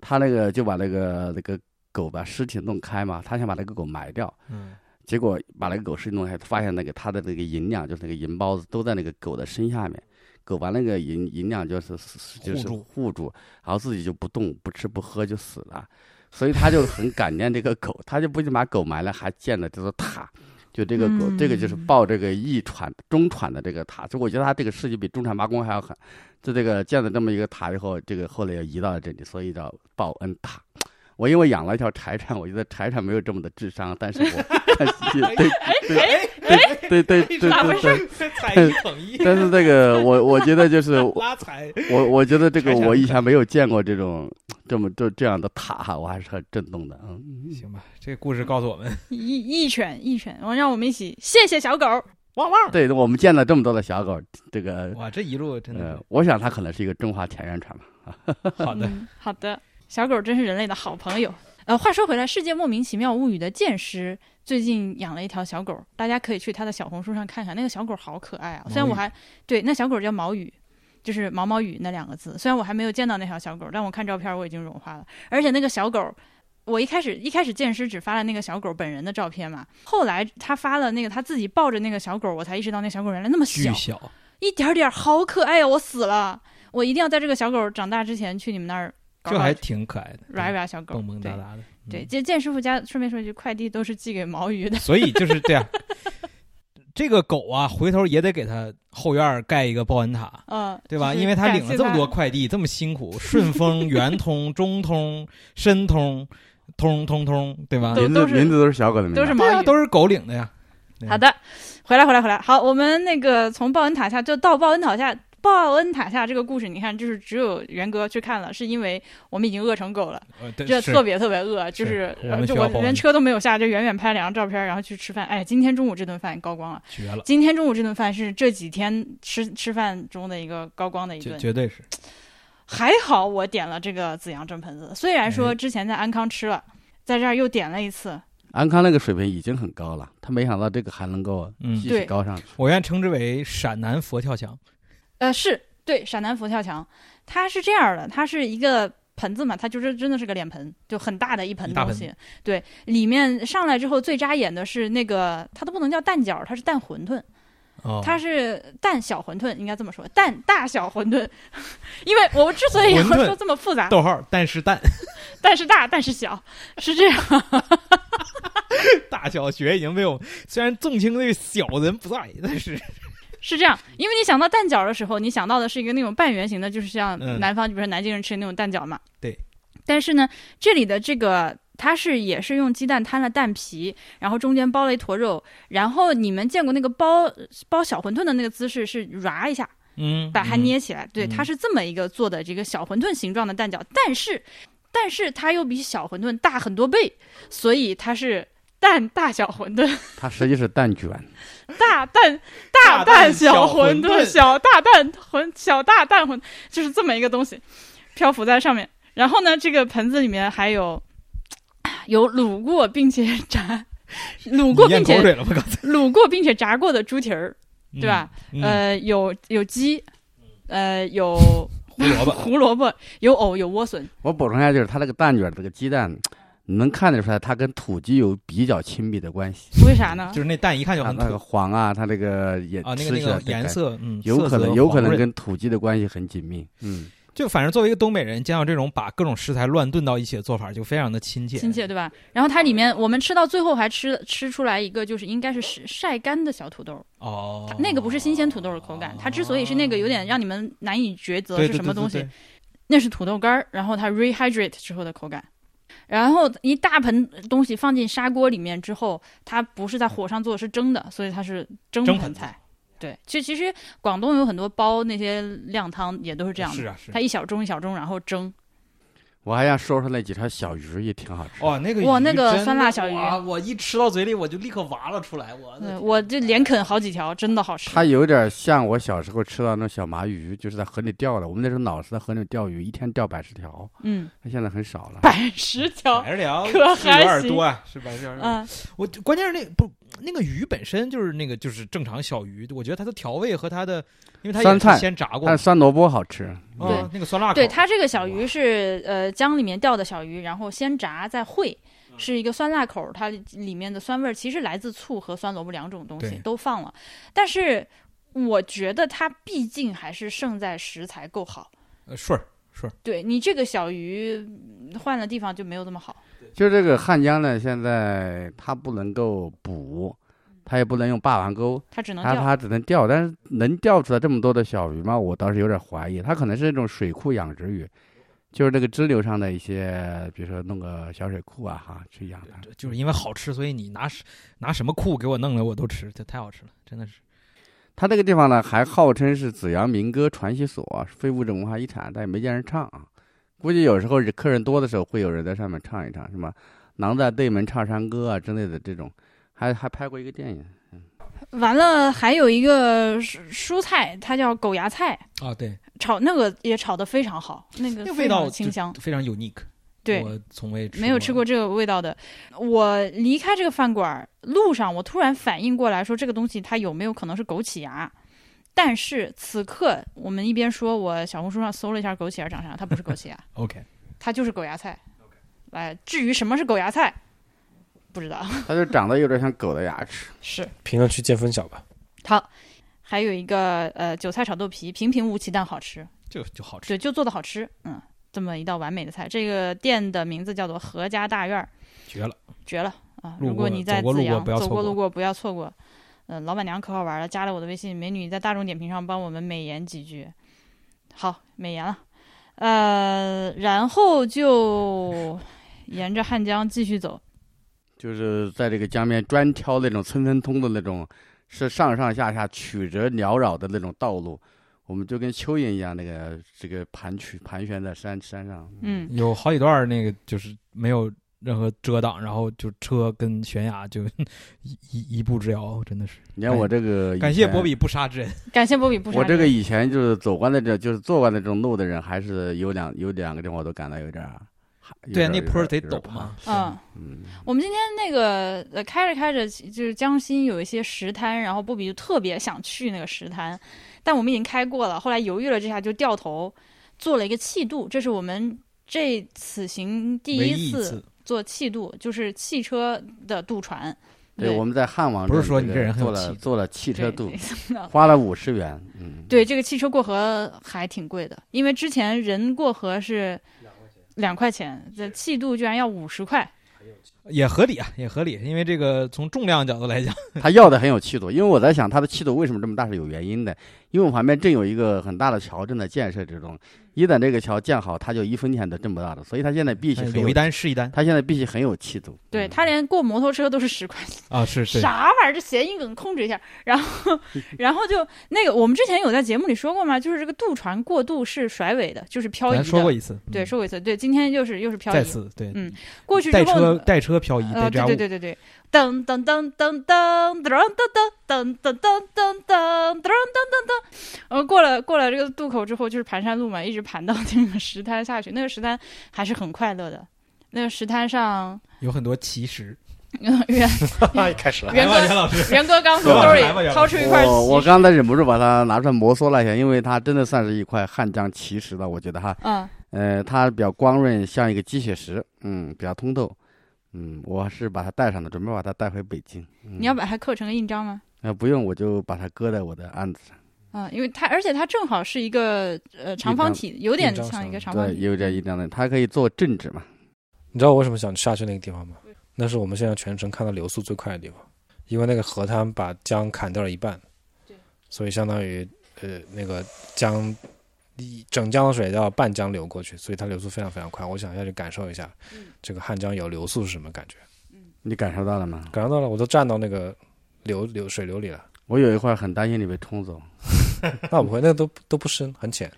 S4: 他那个就把那个那个狗把尸体弄开嘛，他想把那个狗埋掉。
S2: 嗯，
S4: 结果把那个狗尸弄开，发现那个它的那个银两，就是那个银包子，都在那个狗的身下面。狗把那个银银两就是就是
S2: 护住
S4: 然后自己就不动不吃不喝就死了。所以他就很感念这个狗，他就不仅把狗埋了，还建了这座塔。就这个狗，这个就是
S1: 嗯
S4: 报这个一传中传的这个塔。就我觉得他这个事迹比中传八公还要狠。就这个建了这么一个塔以后，这个后来又移到了这里，所以叫报恩塔。我因为养了一条柴犬我觉得柴犬没有这么的智商但是我但是对对对对对对对对 但是这个我我觉得就是 我我觉得这个我以前没有见过这种这么这这样的塔我还是很震动的嗯。
S2: 行吧这个故事告诉我们。
S1: 一一犬一犬我让我们一起谢谢小狗
S2: 汪汪
S4: 对我们见了这么多的小狗这个
S2: 哇这一路真的
S4: 我想它可能是一个中华田园犬吧。
S2: 好的
S1: 好的。小狗真是人类的好朋友。呃，话说回来，《世界莫名其妙物语》的剑师最近养了一条小狗，大家可以去他的小红书上看看，那个小狗好可爱啊！虽然我还对那小狗叫毛羽，就是毛毛雨那两个字。虽然我还没有见到那条小狗，但我看照片我已经融化了。而且那个小狗，我一开始一开始剑师只发了那个小狗本人的照片嘛，后来他发了那个他自己抱着那个小狗，我才意识到那小狗原来那么小，
S2: 小，
S1: 一点点儿好可爱呀、我死了！我一定要在这个小狗长大之前去你们那儿搞搞
S2: 这还挺可爱的，
S1: 软软小狗，
S2: 蹦蹦哒
S1: 对
S2: 哒的。
S1: 对，
S2: 嗯
S1: 这剑师傅家顺便说一句，快递都是寄给毛鱼的。
S2: 所以就是这样。这个狗啊，回头也得给它后院盖一个报恩塔，
S1: 嗯，
S2: 对吧？因为它领了这么多快递，这么辛苦，顺丰、圆通、中通、申通、通通通，对吧？
S1: 都
S4: 名字
S1: 是
S4: 名字都是小狗的名字，
S1: 都是毛。
S2: 都是狗领的呀。
S1: 好的，回来回来回来。好，我们那个从报恩塔下就到报恩塔下。报恩塔下这个故事，你看，就是只有元哥去看了，是因为我们已经饿成狗了，这特别特别饿，就是就我连车都没有下，就远远拍两张照片，然后去吃饭。哎，今天中午这顿饭高光了。
S2: 绝了，
S1: 今天中午这顿饭是这几天吃吃饭中的一个高光的一顿。
S2: 绝对是。
S1: 还好我点了这个紫阳蒸盆子，虽然说
S2: 哎
S1: 之前在安康吃了，在这儿又点了一次，
S4: 安康那个水平已经很高了，他没想到这个还能够
S2: 嗯
S4: 继续
S1: 对
S4: 高上去。
S2: 我愿称之为陕南佛跳墙。
S1: 呃，是对陕南佛跳墙，它是这样的，它是一个盆子嘛，它就是真的是个脸盆，就很大的一盆东西。对，里面上来之后最扎眼的是那个，它都不能叫蛋饺，它是蛋馄饨，
S2: 哦，
S1: 它是蛋小馄饨，应该这么说，蛋大小馄饨。因为我们之所以要说这么复杂，
S2: 逗号，蛋是蛋
S1: 蛋是大，蛋是小，是这样。
S2: 大小学已经被我虽然纵情这个小人不在，但是
S1: 是这样，因为你想到蛋饺的时候，你想到的是一个那种半圆形的，就是像
S2: 嗯
S1: 南方，就比如说南京人吃的那种蛋饺嘛。
S2: 对。
S1: 但是呢，这里的这个它是也是用鸡蛋摊了蛋皮，然后中间包了一坨肉，然后你们见过那个包包小馄饨的那个姿势是唰一下
S2: 嗯，
S1: 把它
S2: 嗯
S1: 捏起来，对，
S2: 嗯
S1: 它是这么一个做的这个小馄饨形状的蛋饺，但是但是它又比小馄饨大很多倍，所以它是蛋大小馄饨。
S4: 它实际是蛋卷，
S1: 大蛋大
S2: 大蛋
S1: 蛋小
S2: 小
S1: 馄饨，小大蛋馄小大蛋馄，就是这么一个东西，漂浮在上面。然后呢，这个盆子里面还有有卤过并且炸，卤过并且卤过并且炸过的猪蹄儿，对吧？？
S2: 嗯，
S1: 呃，有有鸡，呃，有
S2: 胡萝卜
S1: 胡萝卜，有藕，有莴笋。
S4: 我补充一下，就是它那个蛋卷这个鸡蛋，你能看得出来，它跟土鸡有比较亲密的关系。
S1: 为啥呢
S2: 就？是那蛋一看就很
S4: 它那个黄啊，它那个也
S2: 啊，那个
S4: 吃
S2: 那个
S4: 起来
S2: 颜色，嗯，
S4: 有可能有可能跟土鸡的关系很紧密。嗯，
S2: 就反正作为一个东北人，见到这种把各种食材乱炖到一起的做法，就非常的亲切。
S1: 亲切对吧？然后它里面我们吃到最后还吃吃出来一个，就是应该是晒晒干的小土豆。
S2: 哦，
S1: 那个不是新鲜土豆的口感，它之所以是那个有点让你们难以抉择是什么东西，
S2: 对对对
S1: 那是土豆干儿，然后它 rehydrate 之后的口感。然后一大盆东西放进砂锅里面之后，它不是在火上做，是蒸的，所以它是蒸
S2: 蒸盆
S1: 盆菜。对，其其实广东有很多煲那些靓汤也都是这样的，
S2: 是啊是啊
S1: 它一小盅一小盅，然后蒸。
S4: 我还想说说那几条小鱼也挺好吃。
S2: 哇，那个鱼
S1: 哇那个酸辣小鱼
S2: 哇我一吃到嘴里我就立刻挖了出来，我
S1: 我就连啃好几条，真的好吃。
S4: 它有点像我小时候吃到那种小麻鱼，就是在河里钓的。我们那时候老是在河里钓鱼，一天钓百十条，
S1: 嗯，
S4: 它现在很少了。
S1: 百十条，
S2: 百十条
S1: 可还行
S2: 点多啊，是百十条。
S1: 嗯，
S2: 我关键是那不那个鱼本身就是那个就是正常小鱼，我觉得它的调味和它的，因为它也是
S4: 酸菜
S2: 先炸过
S4: 但酸萝卜好吃，
S2: 哦，那个酸辣口，
S1: 对，它这个小鱼是呃江里面钓的小鱼，然后先炸再烩，
S2: 嗯
S1: 是一个酸辣口儿，它里面的酸味儿其实来自醋和酸萝卜两种东西都放了，但是我觉得它毕竟还是胜在食材够好。
S2: 呃顺儿顺儿，
S1: 对你这个小鱼嗯换了地方就没有这么好。
S4: 就这个汉江呢，现在它不能够捕，它也不能用霸王钩，
S1: 它只能钓。
S4: 它它只能钓，但是能钓出来这么多的小鱼吗？我倒是有点怀疑，它可能是那种水库养殖鱼，就是这个支流上的一些，比如说弄个小水库啊哈去养它。
S2: 就是因为好吃，所以你拿什拿什么库给我弄来我都吃，这太好吃了，真的是。
S4: 它这个地方呢，还号称是紫阳民歌传习所，非物质文化遗产，但也没见人唱啊。估计有时候客人多的时候，会有人在上面唱一唱，什么“狼在对门唱山歌”啊之类的这种，还还拍过一个电影。
S1: 完了，还有一个蔬蔬菜，它叫狗牙菜，
S2: 啊，对，
S1: 炒那个也炒得非常好，那个
S2: 味道
S1: 的清香。
S2: 非常 unique。
S1: 对，
S2: 我从未
S1: 没有吃过这个味道的。我离开这个饭馆儿路上，我突然反应过来说，这个东西它有没有可能是枸杞芽？但是此刻我们一边说，我小红书上搜了一下枸杞儿长啥，它不是枸杞啊，
S2: OK，
S1: 它就是狗芽菜。来，至于什么是狗芽菜，不知道。
S4: 它就长得有点像狗的牙齿。
S1: 是
S3: 评论区见分晓吧。
S1: 好，还有一个呃韭菜炒豆皮，平平无奇但好吃。
S2: 就就好吃。
S1: 对，就做的好吃，嗯，这么一道完美的菜。这个店的名字叫做何家大院儿，
S2: 绝了！
S1: 绝了啊！如果你在
S2: 走过路过
S1: 紫阳
S2: 不要错过
S1: 走过路过，不要错过。嗯、老板娘可好玩了，加了我的微信，美女在大众点评上帮我们美言几句。好，美言了。呃，然后就 沿着汉江继续走。
S4: 就是在这个江边专挑那种村村通的那种，是上上下下曲折缭绕的那种道路，我们就跟蚯蚓一样，那个这个盘曲盘旋在山山上。
S1: 嗯，
S2: 有好几段那个就是没有任何遮挡，然后就车跟悬崖就 一一一步之遥，真的是
S4: 你看我这个，
S2: 感谢波。比不杀之恩。
S1: 感谢波比不杀
S4: 我这个以前就是走惯的这，就是坐惯的这种路的人，还是有两有两个地方我都感到有点儿
S2: 对啊，那坡儿得
S4: 有点怕
S2: 陡嘛。
S1: 嗯，
S4: 嗯，
S1: 我们今天那个呃开着开着，就是江心有一些石滩，然后波比就特别想去那个石滩，但我们已经开过了，后来犹豫了这下就掉头做了一个气渡，这是我们这此行第一次
S2: 一一次，
S1: 做汽渡，就是汽车的渡船。
S4: 对，我们在汉王
S2: 不是说你这人很有
S4: 做了
S2: 气
S4: 做了汽车渡 花了五十元，嗯，
S1: 对，这个汽车过河还挺贵的，因为之前人过河是两块钱，这气渡居然要五十块。
S2: 也合理啊，也合理。因为这个从重量角度来讲，
S4: 他要的很有气度，因为我在想他的气度为什么这么大是有原因的，因为我旁边正有一个很大的桥正在建设之中，一旦这个桥建好，他就一分钱都挣不到的，所以他现在必须很
S2: 有一单是一单
S4: 他现在必须很有气度。嗯
S1: 对他连过摩托车都是十块钱。
S2: 啊，是是。
S1: 啥玩意儿？这谐音梗控制一下。然后，然后就那个，我们之前有在节目里说过吗？就是这个渡船过渡是甩尾的，就是漂移的。
S2: 说过一次，
S1: 对，
S2: 嗯
S1: 说过一次。对，今天又是又是漂移。
S2: 再次对
S1: 嗯过去之后
S2: 带车
S1: 呢，
S2: 带车漂移，
S1: 呃，对对对对对，噔噔噔噔噔噔噔噔噔噔噔噔噔噔噔噔噔，呃，过了过了这个渡口之后，就是盘山路嘛，一直盘到那个石滩下去。那个石滩还是很快乐的。那个石滩上，
S2: 有很多奇石。
S1: 袁
S3: 开始了。
S1: 袁哥
S2: 袁老师，
S1: 袁哥刚从兜里掏出一块
S4: 我我刚才忍不住把它拿出来摩挲了一下，因为它真的算是一块汉江奇石了，我觉得哈，
S1: 嗯。
S4: 呃，它比较光润，像一个鸡血石，嗯，比较通透，嗯，我是把它带上的，准备把它带回北京。嗯、
S1: 你要把它刻成个印章吗？
S4: 呃不用，我就把它搁在我的案子上，
S1: 啊、因为它而且它正好是一个呃长方体，有点像一个，长方体。
S4: 有点印章的，它可以做正纸嘛。
S3: 你知道我为什么想下去那个地方吗？那是我们现在全程看到流速最快的地方，因为那个河滩把江砍掉了一半，
S1: 对，
S3: 所以相当于呃那个江一整江的水要半江流过去，所以它流速非常非常快。我想要去感受一下，这个汉江有流速是什么感觉？
S4: 你感受到了吗？
S3: 感受到了，我都站到那个流流水流里了。
S4: 我有一会儿很担心你被冲走，
S3: 那不会，那个都都不深，很浅。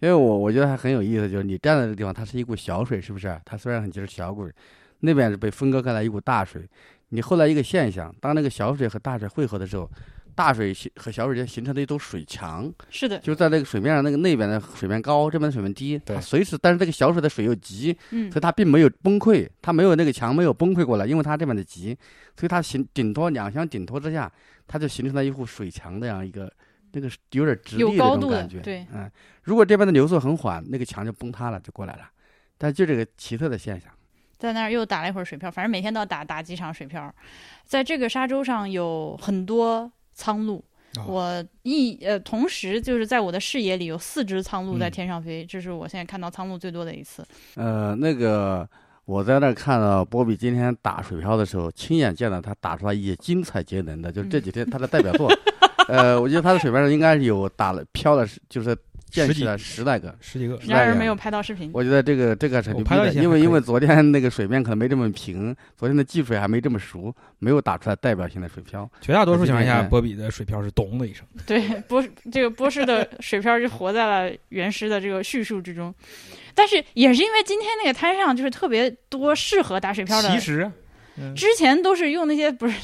S4: 因为我我觉得还很有意思，就是你站在这个地方，它是一股小水，是不是？它虽然很就是小水，那边是被分割开来一股大水。你后来一个现象，当那个小水和大水汇合的时候，大水形和小水间形成了一堵水墙，
S1: 是的，
S4: 就在那个水面上，那个那边的水面高，这边的水面低，
S3: 对
S4: 它随时，但是这个小水的水又急，
S1: 嗯
S4: 所以它并没有崩溃，它没有那个墙没有崩溃过来，因为它这边的急，所以它形顶托两相顶托之下，它就形成了一户水墙那样一个那个有点直立的
S1: 有高度的
S4: 这种感觉。
S1: 对
S4: 嗯，如果这边的流速很缓，那个墙就崩塌了，就过来了。但就这个奇特的现象，
S1: 在那儿又打了一会儿水漂，反正每天都要打打几场水漂。在这个沙洲上有很多苍鹭，
S2: 哦
S1: 我一呃同时就是在我的视野里有四只苍鹭在
S2: 嗯
S1: 天上飞，这是我现在看到苍鹭最多的一次。
S4: 呃，那个我在那儿看到波比今天打水漂的时候，亲眼见到他打出来一些精彩节能的，就是这几天他的代表作。呃，我觉得他的水漂上应该是有打了漂的，就是溅
S2: 十几
S4: 起了十来个。
S2: 十几个，
S4: 是那样
S1: 然而没有拍到视频。
S4: 我觉得这个这个很牛逼的，
S2: 我拍到
S4: 因为因为昨天那个水面可能没这么平，昨天的技术还没这么熟，没有打出来代表性的水漂。
S2: 绝大多数情况下，
S4: 嗯
S2: 波比的水漂是咚的一声。
S1: 对，波这个波士的水漂就活在了原诗的这个叙述之中，但是也是因为今天那个滩上就是特别多适合打水漂的
S2: 其实
S1: 之前都是用那些不是，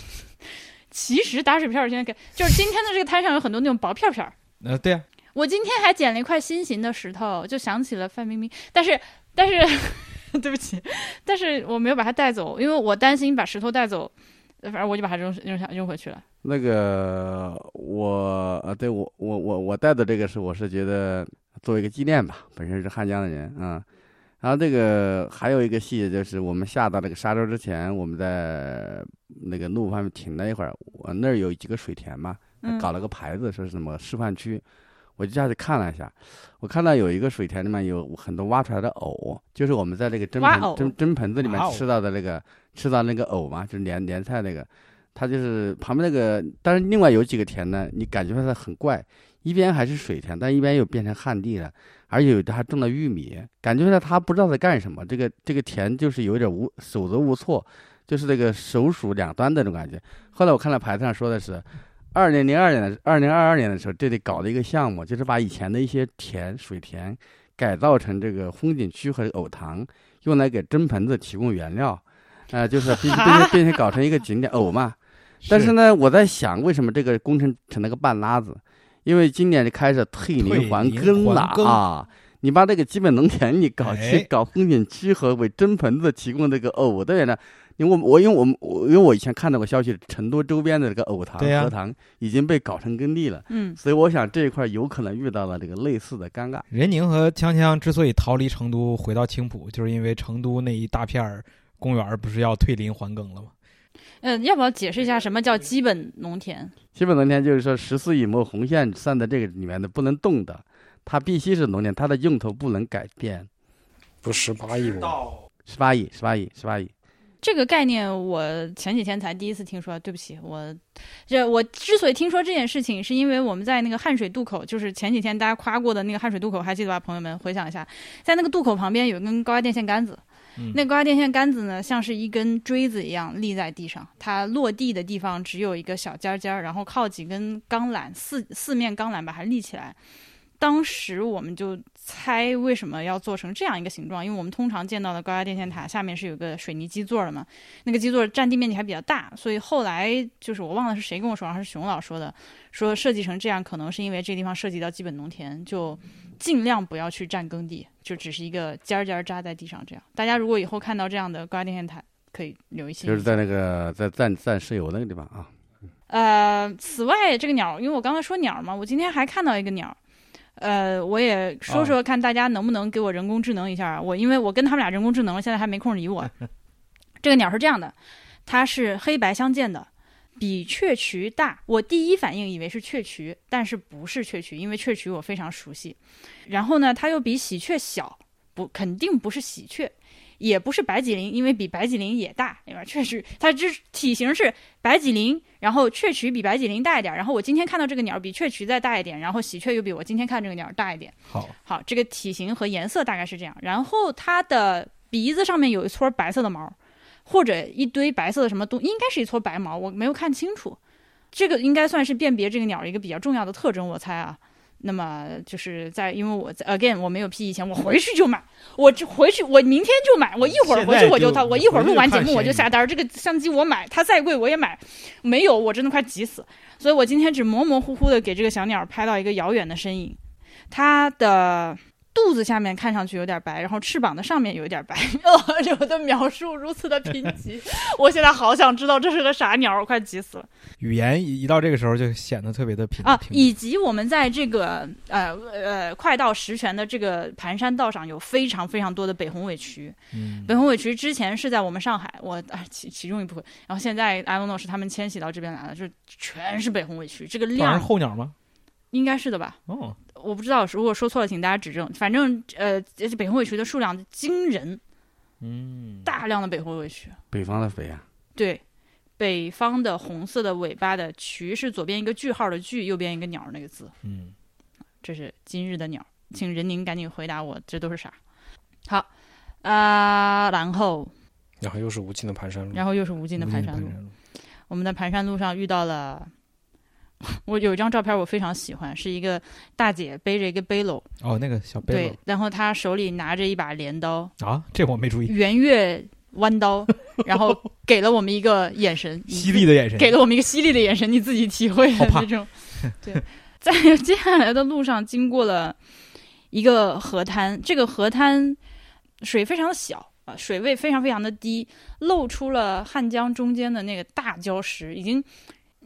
S1: 其实打水漂现在给就是今天的这个滩上有很多那种薄片片儿。
S2: 呃，对啊，
S1: 我今天还捡了一块新型的石头，就想起了范冰冰，但是但是 对不起，但是我没有把它带走，因为我担心把石头带走，反正我就把它扔扔下扔回去了。
S4: 那个我呃，对我我我我带的这个是我是觉得作为一个纪念吧，本身是汉江的人啊。然后这个还有一个细节就是，我们下到那个沙洲之前，我们在那个路旁边停了一会儿，我那儿有几个水田嘛，搞了个牌子说是什么示范区，我就下去看了一下，我看到有一个水田里面有很多挖出来的藕，就是我们在那个蒸盆蒸蒸盆子里面吃到的那个吃到那个藕嘛，就是莲莲菜那个，它就是旁边那个，但是另外有几个田呢，你感觉它很怪，一边还是水田，但一边又变成旱地了，而且有的还种了玉米，感觉到它不知道在干什么，这个这个田就是有点无手足无措，就是那个手鼠两端的那种感觉。后来我看到牌子上说的是。二零零二年的二零二二年的时候，这里搞了一个项目，就是把以前的一些田水田改造成这个风景区和藕塘，用来给蒸盆子提供原料，呃，就是并并且 并且搞成一个景点藕嘛。但是呢，我在想，为什么这个工程成了个半拉子？因为今年就开始退林还耕了啊！你把这个基本农田你搞
S2: 哎
S4: 去搞风景区和为蒸盆子提供这个藕的人呢？因为我我因为我们我因为我以前看到过消息，成都周边的这个藕塘、荷塘已经被搞成耕地了，
S1: 嗯，
S4: 所以我想这一块有可能遇到了这个类似的尴尬。
S2: 任宁和锵锵之所以逃离成都回到青浦，就是因为成都那一大片儿公园不是要退林还耕了吗？
S1: 嗯，要不要解释一下什么叫基本农田？
S4: 基本农田就是说十四亿亩红线算在这个里面的不能动的，它必须是农田，它的用途不能改变。
S3: 不十八亿吗？
S4: 十八亿，十八亿，十八亿。
S1: 这个概念我前几天才第一次听说，对不起，我这我之所以听说这件事情，是因为我们在那个汉水渡口，就是前几天大家夸过的那个汉水渡口，还记得吧？朋友们回想一下，在那个渡口旁边有一根高压电线杆子，
S2: 嗯
S1: 那高压电线杆子呢，像是一根锥子一样立在地上，它落地的地方只有一个小尖尖儿，然后靠几根钢缆，四四面钢缆把它立起来。当时我们就猜为什么要做成这样一个形状，因为我们通常见到的高压电线塔下面是有个水泥基座的嘛，那个基座占地面积还比较大，所以后来就是我忘了是谁跟我说，还是熊老说的，说设计成这样可能是因为这地方涉及到基本农田，就尽量不要去占耕地，就只是一个尖儿尖儿扎在地上这样。大家如果以后看到这样的高压电线塔，可以留一些。
S4: 就是在那个在赞赞石油那个地方啊，
S1: 呃，此外，这个鸟，因为我刚才说鸟嘛，我今天还看到一个鸟，呃，我也说说看大家能不能给我人工智能一下啊。我因为我跟他们俩人工智能了，现在还没空理我。这个鸟是这样的，它是黑白相间的，比雀渠大。我第一反应以为是雀渠，但是不是雀渠，因为雀渠我非常熟悉。然后呢，它又比喜鹊小，不，肯定不是喜鹊。也不是白脊羚，因为比白脊羚也大，对吧？确实，它这体型是白脊羚，然后雀渠比白脊羚大一点，然后我今天看到这个鸟比雀渠再大一点，然后喜鹊又比我今天看这个鸟大一点。
S2: 好，
S1: 好，这个体型和颜色大概是这样。然后它的鼻子上面有一撮白色的毛，或者一堆白色的什么东，应该是一撮白毛，我没有看清楚。这个应该算是辨别这个鸟一个比较重要的特征，我猜啊。那么就是在，因为我在 again 我没有 P 以前，我回去就买，我就回去，我明天就买，我一会儿回去我就
S2: 现在就
S1: 到，我一会儿录完节目我就下单，这个相机我买，它再贵我也买，没有我真的快急死，所以我今天只模模糊糊的给这个小鸟拍到一个遥远的身影，它的肚子下面看上去有点白，然后翅膀的上面有一点白。哦，我的描述如此的贫瘠，我现在好想知道这是个啥鸟，我快急死了
S2: 语言一一到这个时候就显得特别的贫
S1: 啊！以及我们在这个呃呃快到石泉的这个盘山道上有非常非常多的北红尾渠。
S2: 嗯
S1: 北红尾渠之前是在我们上海，我啊其其中一部分，然后现在 I don't know 是他们迁徙到这边来了，就全是北红尾渠，这个量
S2: 候鸟吗？
S1: 应该是的吧？
S2: 哦，
S1: 我不知道，如果说错了，请大家指正。反正呃，这北红尾渠的数量惊人，
S2: 嗯，
S1: 大量的北红尾渠。
S4: 北方的肥啊，
S1: 对，北方的红色的尾巴的渠是左边一个句号的句，右边一个鸟那个字，
S2: 嗯，
S1: 这是今日的鸟。请任宁赶紧回答我，这都是啥？好，啊、然后
S3: 然后又是无尽的盘山路，
S1: 然后又是无尽的盘山路。
S2: 路，
S1: 我们在盘山路上遇到了。我有一张照片，我非常喜欢，是一个大姐背着一个背篓，
S2: 哦，那个小背篓
S1: 对，然后她手里拿着一把镰刀，
S2: 啊，这我没注意，
S1: 圆月弯刀，然后给了我们一个眼神，
S2: 犀利的眼神，
S1: 给了我们一个犀利的眼神，你自己体会
S2: 好怕
S1: 的那种。对，在 接下来的路上经过了一个河滩，这个河滩水非常的小啊，水位非常非常的低，露出了汉江中间的那个大礁石，已经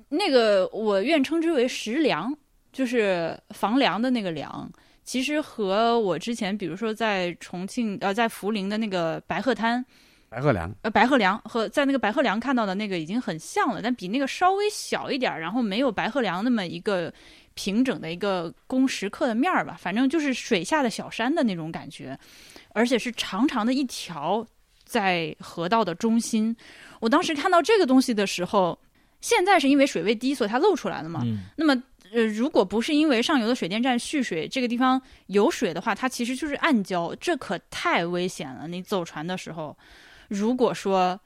S1: 那个我愿称之为石梁，就是房梁的那个梁。其实和我之前，比如说在重庆呃，在涪陵的那个白鹤滩，
S4: 白鹤梁
S1: 呃，白鹤梁和在那个白鹤梁看到的那个已经很像了，但比那个稍微小一点儿，然后没有白鹤梁那么一个平整的一个工石刻的面儿吧，反正就是水下的小山的那种感觉，而且是长长的一条在河道的中心。我当时看到这个东西的时候，现在是因为水位低，所以它露出来了嘛。
S2: 嗯，
S1: 那么，呃，如果不是因为上游的水电站蓄水，这个地方有水的话，它其实就是暗礁，这可太危险了。你走船的时候，如果说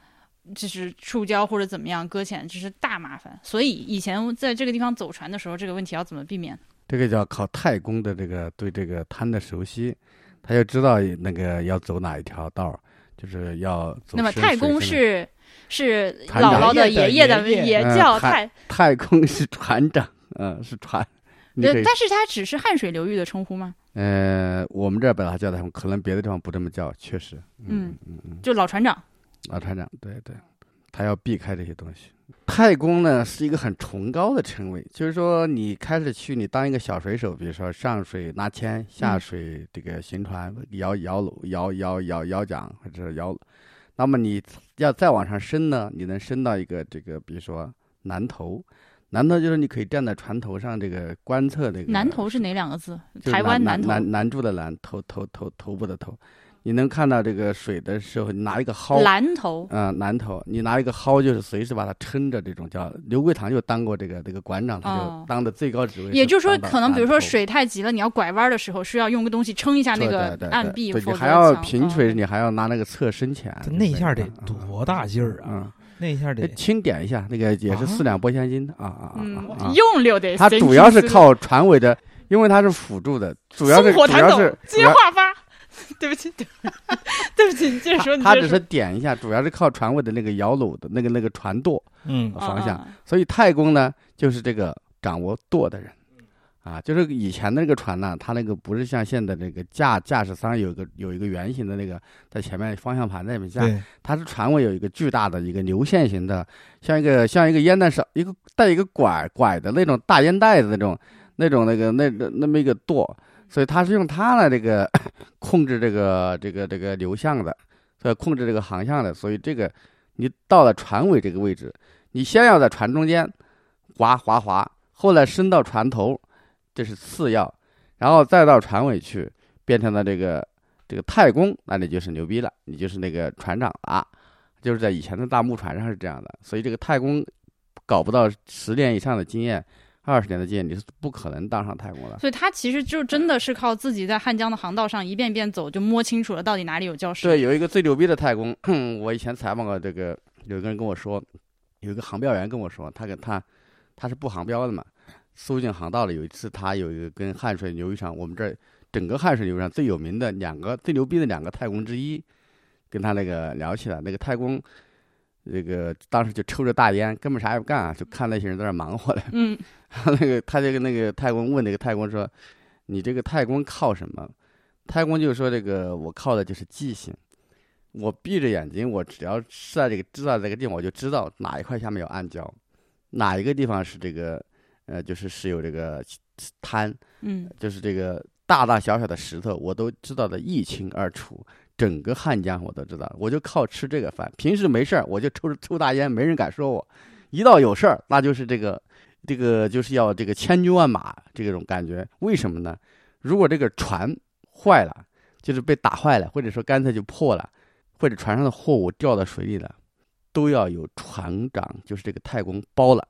S1: 就是触礁或者怎么样搁浅，这是大麻烦。所以以前在这个地方走船的时候，这个问题要怎么避免？
S4: 这个叫靠太公的这个对这个滩的熟悉，他就知道那个要走哪一条道，就是要走
S1: 那么太公是是姥姥的
S2: 爷爷的
S1: 也叫
S4: 嗯太
S1: 太
S4: 公是船长，嗯，是船，
S1: 呃
S4: 你可以，
S1: 但是它只是汉水流域的称呼吗？
S4: 呃，我们这儿把它叫的，可能别的地方不这么叫，确实，
S1: 嗯
S4: 嗯嗯，
S1: 就老船长。
S4: 老船长，对对，他要避开这些东西。太公呢是一个很崇高的称谓，就是说你开始去，你当一个小水手，比如说上水拉纤，下
S1: 嗯
S4: 水这个行船、摇摇橹、摇摇摇摇桨或者是摇，那么你要再往上升呢，你能升到一个这个，比如说南头。南头就是你可以站在船头上，这个观测这个
S1: 南头是哪两个字？
S4: 就是
S1: 台湾
S4: 南
S1: 头。
S4: 南南柱的南，头头头头部的头，你能看到这个水的时候，你拿一个蒿，
S1: 蓝头。
S4: 嗯，蓝头，你拿一个蒿，就是随时把它撑着，这种叫刘桂堂就当过这个这个馆长，他
S1: 哦
S4: 就当的最高职位。
S1: 也就是说，可能比如说
S4: 水。
S1: 太急了，你要拐弯的时候，需要用个东西撑一下那个岸壁，
S4: 对你还要平水，
S1: 哦
S4: 你还要拿那个侧深浅，
S2: 那一下得
S4: 嗯
S2: 多大劲儿啊！
S4: 嗯，
S2: 那一下得
S4: 嗯，轻点一下，那个也是四两拨千斤的啊啊啊
S1: 用溜得。
S4: 它主要是靠船尾的，因为它是辅助的，主要是
S1: 火弹斗
S4: 主要是，主
S1: 接话发。对不起，对不起，对不起，你接着说，
S4: 他只是。点一下，主要是靠船尾的那个摇橹的那个那个船舵
S2: 嗯。
S4: 方向。
S1: 啊。
S4: 所以太公呢，就是这个掌握舵的人，啊，就是以前的那个船呢，它那个不是像现在这个驾驾驶舱有一个有一个圆形的那个在前面方向盘在里面驾，它是船尾有一个巨大的一个流线型的，像一个像一个烟袋上，一个带一个拐拐的那种大烟袋子那种那种那个那那那么一个舵，所以它是用它来这个控制这个这个这个流向的，所以，控制这个航向的，所以这个你到了船尾这个位置，你先要在船中间划划划，后来升到船头，这是次要，然后再到船尾去，变成了这个这个太公，那你就是牛逼了，你就是那个船长啊，就是在以前的大木船上是这样的，所以这个太公搞不到十年以上的经验，二十年的经验，你是不可能当上太公的。
S1: 所以他其实就真的是靠自己在汉江的航道上一遍遍走，就摸清楚了到底哪里有礁石。
S4: 对，有一个最牛逼的太公，我以前采访过这个，有一个人跟我说，有一个航标员跟我说，他跟他他是不航标的嘛，苏进航道里有一次，他有一个跟汉水流域上，我们这儿整个汉水流域上最有名的两个最牛逼的两个太公之一，跟他那个聊起来，那个太公。那个当时就抽着大烟，根本啥也不干啊，就看那些人在那忙活嘞。
S1: 嗯，
S4: 然 后那个他这个那个太公问那个太公说：“你这个太公靠什么？”太公就说：“这个我靠的就是记性。我闭着眼睛，我只要是在这个知道这个地方，我就知道哪一块下面有暗礁，哪一个地方是这个呃，就是是有这个滩，
S1: 嗯，
S4: 就是这个大大小小的石头，我都知道的一清二楚。整个汉江我都知道，我就靠吃这个饭。平时没事儿，我就抽抽大烟，没人敢说我。一到有事儿，那就是这个这个就是要这个千军万马这种感觉。为什么呢？如果这个船坏了，就是被打坏了，或者说干脆就破了，或者船上的货物掉到水里了，都要有船长，就是这个太公包了。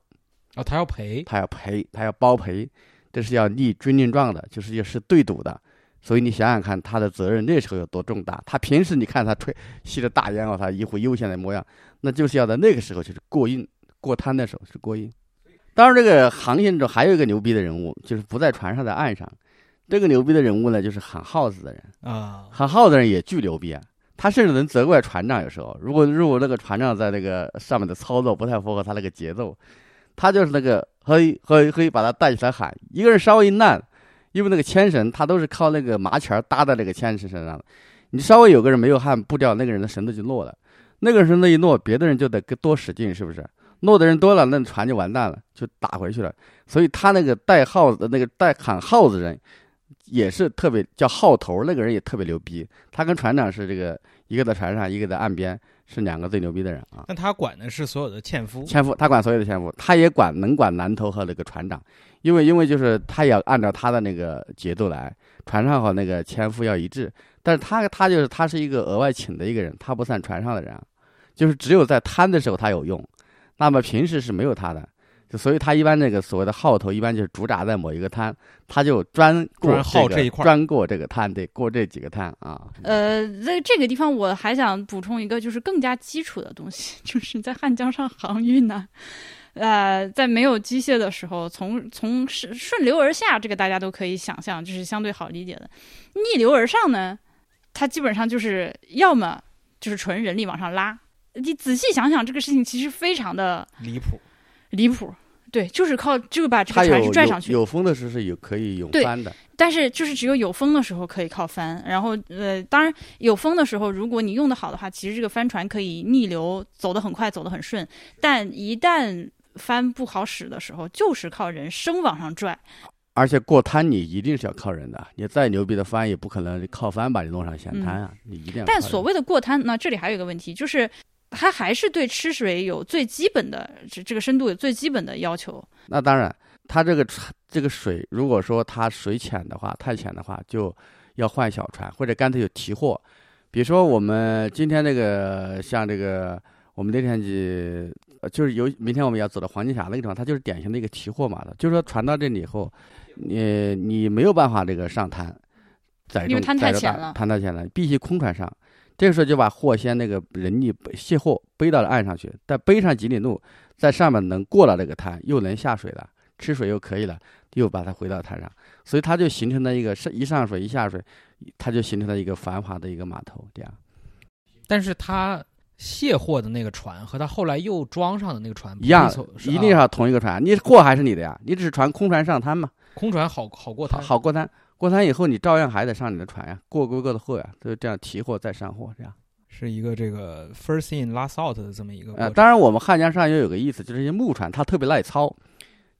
S2: 啊，他要赔，
S4: 他要赔，他要包赔，这是要立军令状的，就是也是对赌的。所以你想想看，他的责任那时候有多重大。他平时你看他吹吸着大烟哦，他一副悠闲的模样，那就是要在那个时候就是过硬过滩的时候是过硬。当然，这个航行中还有一个牛逼的人物，就是不在船上，在岸上。这个牛逼的人物呢，就是喊号子的人。
S2: 啊，
S4: 喊号子的人也巨牛逼啊！他甚至能责怪船长。有时候，如果如果那个船长在那个上面的操作不太符合他那个节奏，他就是那个嘿嘿嘿把他带起来喊。一个人稍微一难，因为那个牵绳他都是靠那个麻钱搭在那个牵绳身上的，你稍微有个人没有焊步调，那个人的绳子就落了。那个绳子一落，别的人就得多使劲，是不是？落的人多了，那船就完蛋了，就打回去了。所以他那个带号子的那个带喊号子人。也是特别叫号头，那个人也特别牛逼。他跟船长是这个一个在船上，一个在岸边，是两个最牛逼的人啊。
S2: 那他管的是所有的纤夫，
S4: 纤夫，他管所有的纤夫，他也管能管南头和那个船长，因为因为就是他也要按照他的那个节奏来，船上和那个纤夫要一致。但是他他就是他是一个额外请的一个人，他不算船上的人啊，就是只有在滩的时候他有用，那么平时是没有它的。就所以，他一般那个所谓的号头，一般就是驻扎在某一个滩，他就专过
S2: 专号
S4: 这
S2: 这一块儿
S4: 专过这个滩，对，过这几个滩啊。
S1: 呃，在这个地方我还想补充一个，就是更加基础的东西，就是在汉江上航运呢。呃，在没有机械的时候，从从顺顺流而下，这个大家都可以想象，就是相对好理解的。逆流而上呢，它基本上就是要么就是纯人力往上拉。你仔细想想，这个事情其实非常的
S2: 离谱。
S1: 离谱。对，就是靠就是把这个船是拽上去。
S4: 有有风的时候是有可以有
S1: 对
S4: 翻的，
S1: 但是就是只有有风的时候可以靠帆，然后呃，当然有风的时候，如果你用的好的话，其实这个帆船可以逆流走得很快，走得很顺。但一旦帆不好使的时候，就是靠人生往上拽。
S4: 而且过滩你一定是要靠人的，你再牛逼的帆也不可能靠帆把你弄上险滩啊，你一定要。
S1: 但所谓的过滩，那这里还有一个问题，就是它还是对吃水有最基本的这这个深度有最基本的要求。
S4: 那当然，它这个船这个水，如果说它水浅的话，太浅的话，就要换小船，或者干脆有提货。比如说我们今天这个，像这个我们那天去，呃就是有明天我们要走到黄金峡那个地方，它就是典型的一个提货码头。就是说船到这里以后，你你没有办法这个上滩，载重
S1: 因为滩太浅了
S4: 滩太浅了，必须空船上。这个时候就把货先那个人力卸货背到了岸上去，再背上几里路，在上面能过了这个滩，又能下水了，吃水又可以了，又把它回到滩上，所以它就形成了一个上一上水一下水，它就形成了一个繁华的一个码头，这样
S2: 但是它卸货的那个船和它后来又装上的那个船不
S4: 一样，一定是要同一个船，你货还是你的呀，你只是船空船上滩嘛，
S2: 空船好好过
S4: 好
S2: 滩。
S4: 好过滩，过滩以后你照样还得上你的船呀，过归过的货呀，就这样提货再上货这样。
S2: 是一个这个 first in last out 的这么一个过
S4: 呃，当然我们汉江上也有个意思，就是这些木船它特别耐操，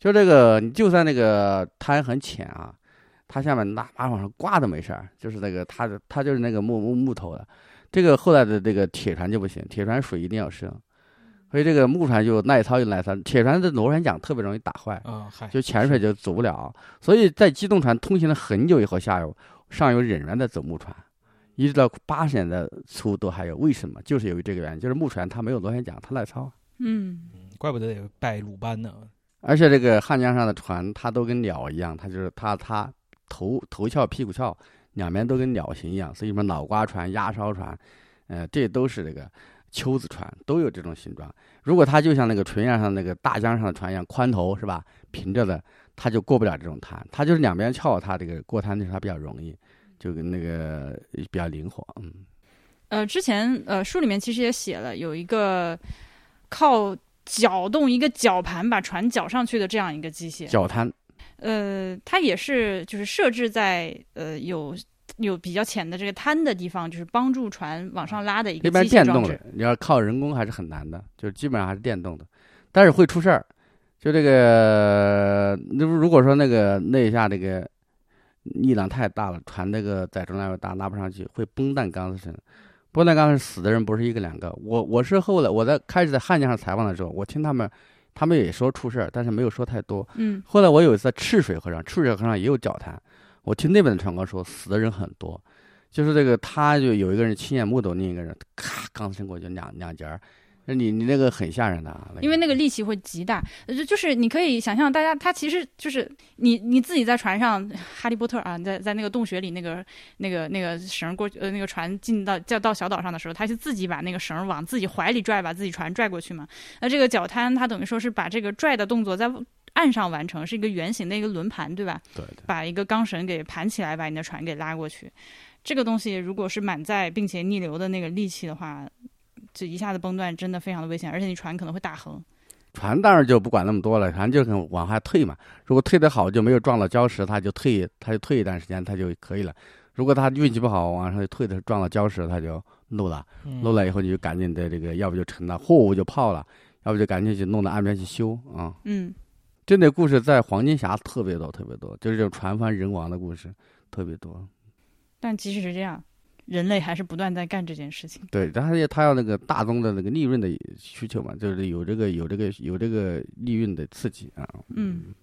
S4: 就这个你就算那个滩很浅啊，它下面哪怕往上挂都没事儿，就是那个它的它就是那个木木木头的，这个后来的这个铁船就不行，铁船水一定要深，所以这个木船就耐操又耐操，铁船的螺旋桨特别容易打坏，
S2: 啊，
S4: 就潜水就走不了，所以在机动船通行了很久以后，下游上游仍然在走木船。一直到八十年代初都还有，为什么？就是由于这个原因，就是木船它没有螺旋桨，它耐操。
S1: 嗯，
S2: 嗯怪不得得拜鲁班呢。
S4: 而且这个汉江上的船，它都跟鸟一样，它就是它它头头翘屁股翘，两边都跟鸟形一样，所以什么脑瓜船、压梢船，呃，这都是这个秋子船，都有这种形状。如果它就像那个纯样上那个大江上的船一样，宽头是吧，平着的，它就过不了这种滩。它就是两边翘，它这个过滩的时候它比较容易，就跟那个比较灵活，嗯。
S1: 呃，之前呃书里面其实也写了，有一个靠搅动一个绞盘把船绞上去的这样一个机械。
S4: 绞滩，
S1: 呃，它也是就是设置在呃有有比较浅的这个滩的地方，就是帮助船往上拉的一个
S4: 一般
S1: 机械装置
S4: 电动的。，你要靠人工还是很难的，就基本上还是电动的，但是会出事儿。就这个，那如果说那个那一下这个力量太大了，船那个载重量又大，拉不上去，会崩弹钢丝绳。崩弹钢丝死的人不是一个两个，我我是后来我在开始在汉江上采访的时候，我听他们他们也说出事儿，但是没有说太多。
S1: 嗯
S4: 后来我有一次在赤水河上，赤水河上也有绞滩，我听那边的船官说死的人很多，就是这个他就有一个人亲眼目睹另一个人咔刚伸过去两两截儿，那你你那个很吓人的啊，
S1: 因为那个力气会极大，就就是你可以想象，大家他其实就是你你自己在船上，哈利波特啊，在在那个洞穴里，那个那个那个绳过呃那个船进到叫到小岛上的时候，他是自己把那个绳往自己怀里拽，把自己船拽过去嘛。那这个脚滩，他等于说是把这个拽的动作在岸上完成，是一个圆形的一个轮盘，对吧？
S4: 对对，
S1: 把一个钢绳给盘起来，把你的船给拉过去。这个东西如果是满载并且逆流的那个力气的话，就一下子崩断真的非常的危险，而且你船可能会大横。
S4: 船当然就不管那么多了，船就很往下退嘛。如果退得好，就没有撞到礁石，它就退，它就退一段时间，它就可以了。如果它运气不好，往上退的撞到礁石，它就漏了。
S2: 嗯
S4: 漏了以后，你就赶紧的这个，要不就沉了，货物就泡了，要不就赶紧去弄到岸边去修啊。
S1: 嗯，
S4: 这类故事在黄金峡特别多，特别多，就是这种船翻人亡的故事特别多。
S1: 但即使是这样，人类还是不断在干这件事情。
S4: 对，但是他要那个大宗的那个利润的需求嘛，就是有这个有这个有这个利润的刺激啊。
S1: 嗯，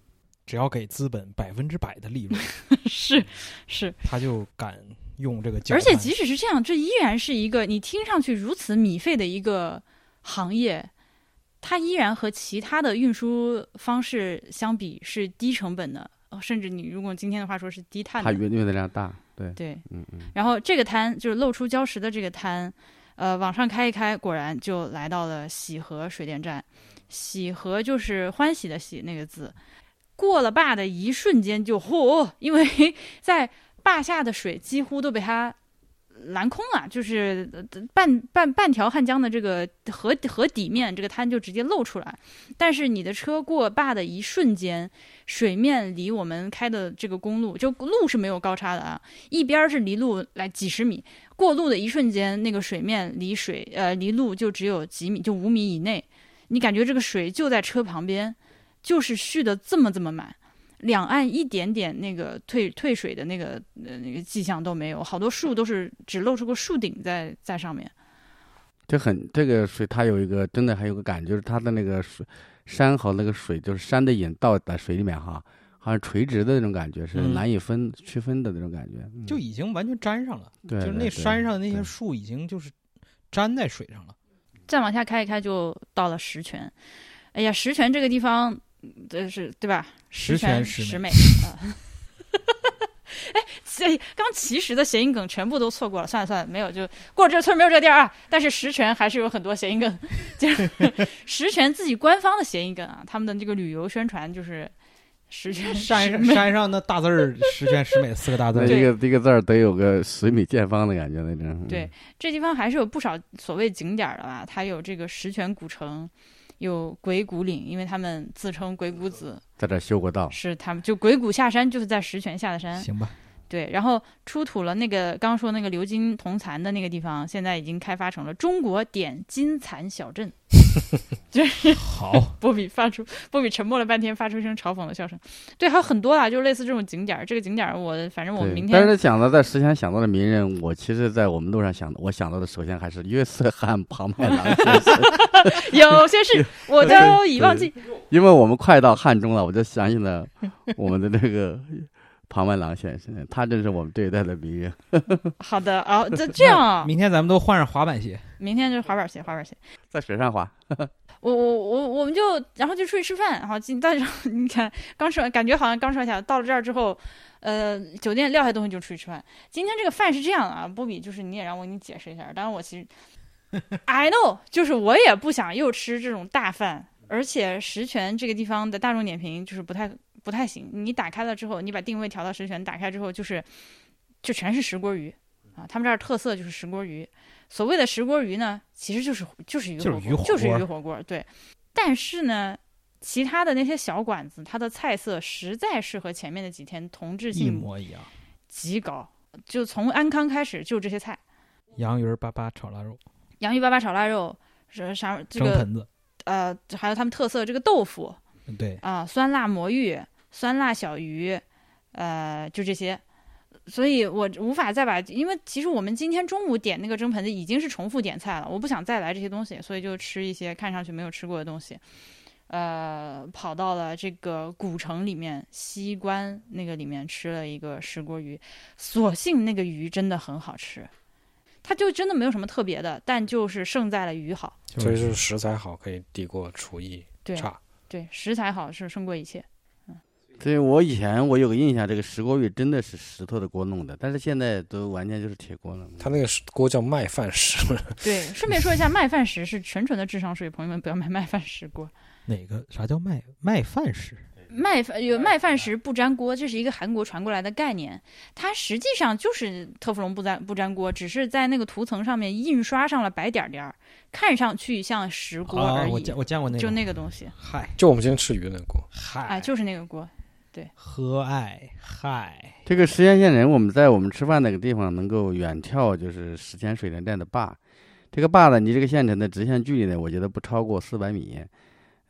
S2: 只要给资本百分之百的利润，
S1: 是是，
S2: 他就敢用这个。
S1: 而且即使是这样，这依然是一个你听上去如此米费的一个行业，它依然和其他的运输方式相比是低成本的，呃甚至你如果今天的话说是低碳的。
S4: 它运运的量大，对，
S1: 对，
S4: 嗯嗯，
S1: 然后这个滩就是露出礁石的这个滩，呃，往上开一开，果然就来到了喜河水电站。喜河就是欢喜的喜那个字，过了坝的一瞬间就嚯，因为 在坝下的水几乎都被它蓝空啊，就是半半半条汉江的这个河河底面，这个滩就直接露出来。但是你的车过坝的一瞬间，水面离我们开的这个公路，就路是没有高差的啊，一边是离路来几十米，过路的一瞬间，那个水面离水呃离路就只有几米，就五米以内。你感觉这个水就在车旁边，就是蓄的这么这么满。两岸一点点那个退退水的那个呃那个迹象都没有，好多树都是只露出个树顶在在上面。
S4: 这很这个水，它有一个真的还有个感觉，就是它的那个水山和那个水，就是山的影倒在水里面哈，好像垂直的那种感觉，是
S2: 嗯
S4: 难以分区分的那种感觉。嗯
S2: 就已经完全粘上了，
S4: 对，
S2: 就是那山上的那些树已经就是粘在水上了。
S1: 再往下开一开就到了石泉。哎呀，石泉这个地方，这是对吧？
S2: 十
S1: 泉
S2: 全十美
S1: 十美啊。哎，这刚其实的谐音梗全部都错过了，算了算了，没有就过了这村儿没有这个地儿啊。但是十全还是有很多谐音梗，就是十全自己官方的谐音梗啊，他们的这个旅游宣传就是十全
S2: 山上
S1: 十美
S2: 山上的大字儿“十全十美”四个大字儿，
S4: 那一个这个字儿得有个十米见方的感觉那种。嗯
S1: 对，这地方还是有不少所谓景点儿的吧？它有这个十全古城，有鬼谷岭，因为他们自称鬼谷子，
S4: 在这修过道，
S1: 是他们就鬼谷下山就是在石泉下的山。
S2: 行吧？
S1: 对，然后出土了那个刚刚说那个鎏金铜蚕的那个地方，现在已经开发成了中国点金蚕小镇。
S2: 好，
S1: 波比发出，波比沉默了半天，发出一声嘲讽的笑声。对，还有很多啊，就是类似这种景点儿。这个景点儿我反正我明天
S4: 但是想到在石泉想到的名人，我其实，在我们路上想，我想到的首先还是约瑟翰·庞麦郎先生，
S1: 有些事我都已忘记。
S4: 因为我们快到汉中了，我就想起了我们的那个庞麦郎先生，他真是我们这一代的名人。
S1: 好的啊，这这样啊，
S2: 明天咱们都换上滑板鞋。
S1: 明天就是滑板鞋，滑板鞋。
S4: 在水上滑，
S1: 我我我我们就然后就出去吃饭，然后进到你看刚吃完，感觉好像刚吃完下，到了这儿之后，呃，酒店撂下东西就出去吃饭。今天这个饭是这样的啊，波比，就是你也让我给你解释一下。当然我其实 I know，就是我也不想又吃这种大饭，而且石泉这个地方的大众点评就是不太不太行。你打开了之后，你把定位调到石泉，打开之后就是就全是石锅鱼啊，他们这儿特色就是石锅鱼。所谓的石锅鱼呢，其实就是就是鱼
S2: 就是鱼火
S1: 锅就是鱼火锅，对。但是呢，其他的那些小馆子，它的菜色实在是和前面的几天同质
S2: 一
S1: 性
S2: 模一样。
S1: 极高。就从安康开始就这些菜，
S2: 洋芋儿粑粑炒腊肉，
S1: 洋芋粑粑炒腊肉，是啥这个
S2: 盆子，
S1: 呃，还有他们特色这个豆腐
S2: 嗯对，
S1: 啊、酸辣魔芋、酸辣小鱼，呃，就这些。所以我无法再把，因为其实我们今天中午点那个蒸盆子已经是重复点菜了，我不想再来这些东西，所以就吃一些看上去没有吃过的东西。呃，跑到了这个古城里面西关那个里面吃了一个石锅鱼，所幸那个鱼真的很好吃，它就真的没有什么特别的，但就是胜在了鱼好。
S3: 所以就是食材好可以抵过厨艺
S1: 对
S3: 差。
S1: 对，食材好是胜过一切。
S4: 嗯，对我以前我有个印象，这个石锅鱼真的是石头的锅弄的，但是现在都完全就是铁锅了。
S3: 他那个是锅叫麦饭石，
S1: 对，顺便说一下，麦饭石是纯纯的智商税，朋友们不要买麦饭石锅。
S2: 哪个啥叫麦麦饭石？
S1: 麦饭有麦饭石不粘锅，这是一个韩国传过来的概念，它实际上就是特氟龙不粘不粘锅，只是在那个涂层上面印刷上了白点点儿，看上去像石锅
S2: 啊，
S1: 而已，
S2: 我见我见过那个，
S1: 就那个东西，
S2: 嗨
S3: 就我们今天吃鱼那个锅。
S2: 嗨，
S1: 哎，就是那个锅。
S2: 对和爱嗨，
S4: 这个石泉县人，我们在我们吃饭那个地方能够远眺就是石泉水电站的坝，这个坝呢，离这个县城的直线距离呢，我觉得不超过四百米。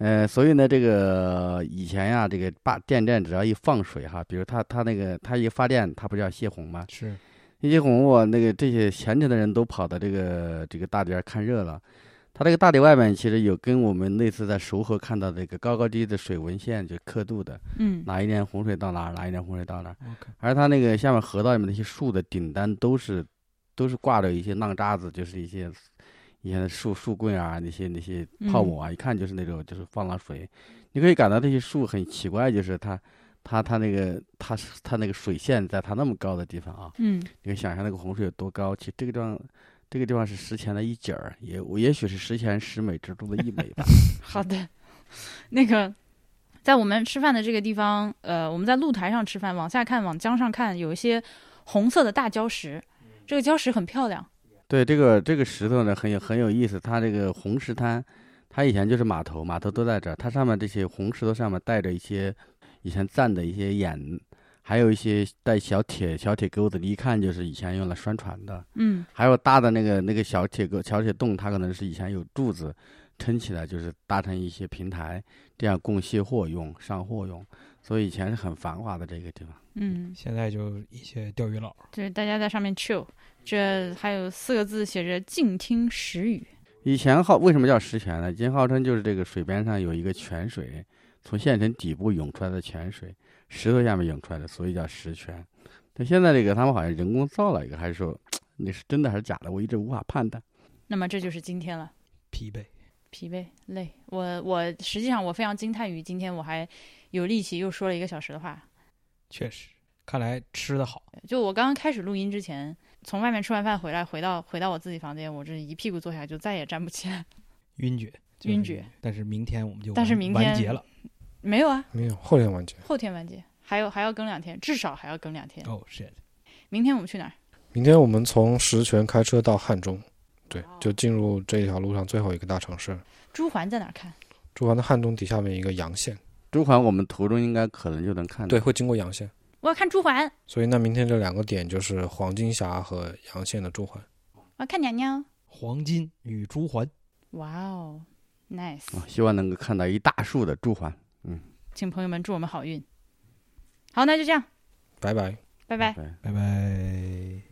S4: 呃，所以呢，这个以前呀，这个坝电站只要一放水哈，比如它它那个它一发电，它不是要泄洪吗？
S2: 是
S4: 一泄洪，我那个这些虔诚的人都跑到这个这个大堤儿看热闹。它这个大堤外面其实有跟我们那次在熟河看到这个高高低低的水文线，就刻度的，
S1: 嗯，
S4: 哪一年洪水到哪儿，哪一年洪水到哪儿。
S2: OK，
S4: 而它那个下面河道里面那些树的顶端都是都是挂着一些浪渣子，就是一些以前的树树棍啊，那些那些泡沫啊，一看就是那种就是放了水。你可以感到这些树很奇怪，就是它它它那个它它那个水线在它那么高的地方啊，
S1: 嗯，
S4: 你可以想象那个洪水有多高。其实这个地方这个地方是石泉的一景儿，也我也许是石泉十美之中的一美吧。
S1: 好的。那个，在我们吃饭的这个地方，呃，我们在露台上吃饭，往下看，往江上看，有一些红色的大礁石，这个礁石很漂亮。
S4: 对，这个这个石头呢很有很有意思，它这个红石滩，它以前就是码头，码头都在这儿，它上面这些红石头上面带着一些以前站的一些眼，还有一些带小铁小铁钩子，一看就是以前用来拴船的。
S1: 嗯。
S4: 还有大的那个那个小铁钩小铁洞，它可能是以前有柱子撑起来，就是搭成一些平台，这样供卸货用、上货用，所以以前是很繁华的这个地方。
S1: 嗯，
S2: 现在就一些钓鱼佬，
S1: 就是大家在上面 chill。这还有四个字写着“静听石雨
S4: 以前号为什么叫石泉呢？以前号称就是这个水边上有一个泉水，从县城底部涌出来的泉水，石头下面涌出来的，所以叫石泉。但现在这个他们好像人工造了一个，还是说 那是真的还是假的？我一直无法判断。”。
S1: 那么这就是今天了。
S2: 疲惫。
S1: 疲惫累，我我实际上我非常惊叹于今天我还有力气又说了一个小时的话。
S2: 确实，看来吃的好。
S1: 就我刚刚开始录音之前，从外面吃完饭回来，回到回到我自己房间，我这一屁股坐下就再也站不起来。
S2: 晕厥，
S1: 晕厥。
S2: 但是明天我们就
S1: 但是明天
S2: 完结了。
S1: 没有啊，
S3: 没有后天完结。
S1: 后天完结，还有还要更两天，至少还要更两天。
S2: 哦、shit，
S1: 明天我们去哪儿？
S3: 明天我们从石泉开车到汉中，对就进入这条路上最后一个大城市。
S1: 朱环在哪儿看？
S3: 朱环的汉中底下面一个阳县，
S4: 朱环我们途中应该可能就能看到。
S3: 对，会经过阳县，
S1: 我要看朱环，
S3: 所以那明天这两个点就是黄金峡和阳县的朱环。
S1: 我要看娘娘。
S2: 黄金与朱环，
S1: 哇哦，nice！
S4: 啊，希望能够看到一大束的朱环。
S1: 嗯请朋友们祝我们好运。好，那就这样，
S3: 拜拜。
S1: 拜拜。
S4: 对
S2: 拜拜。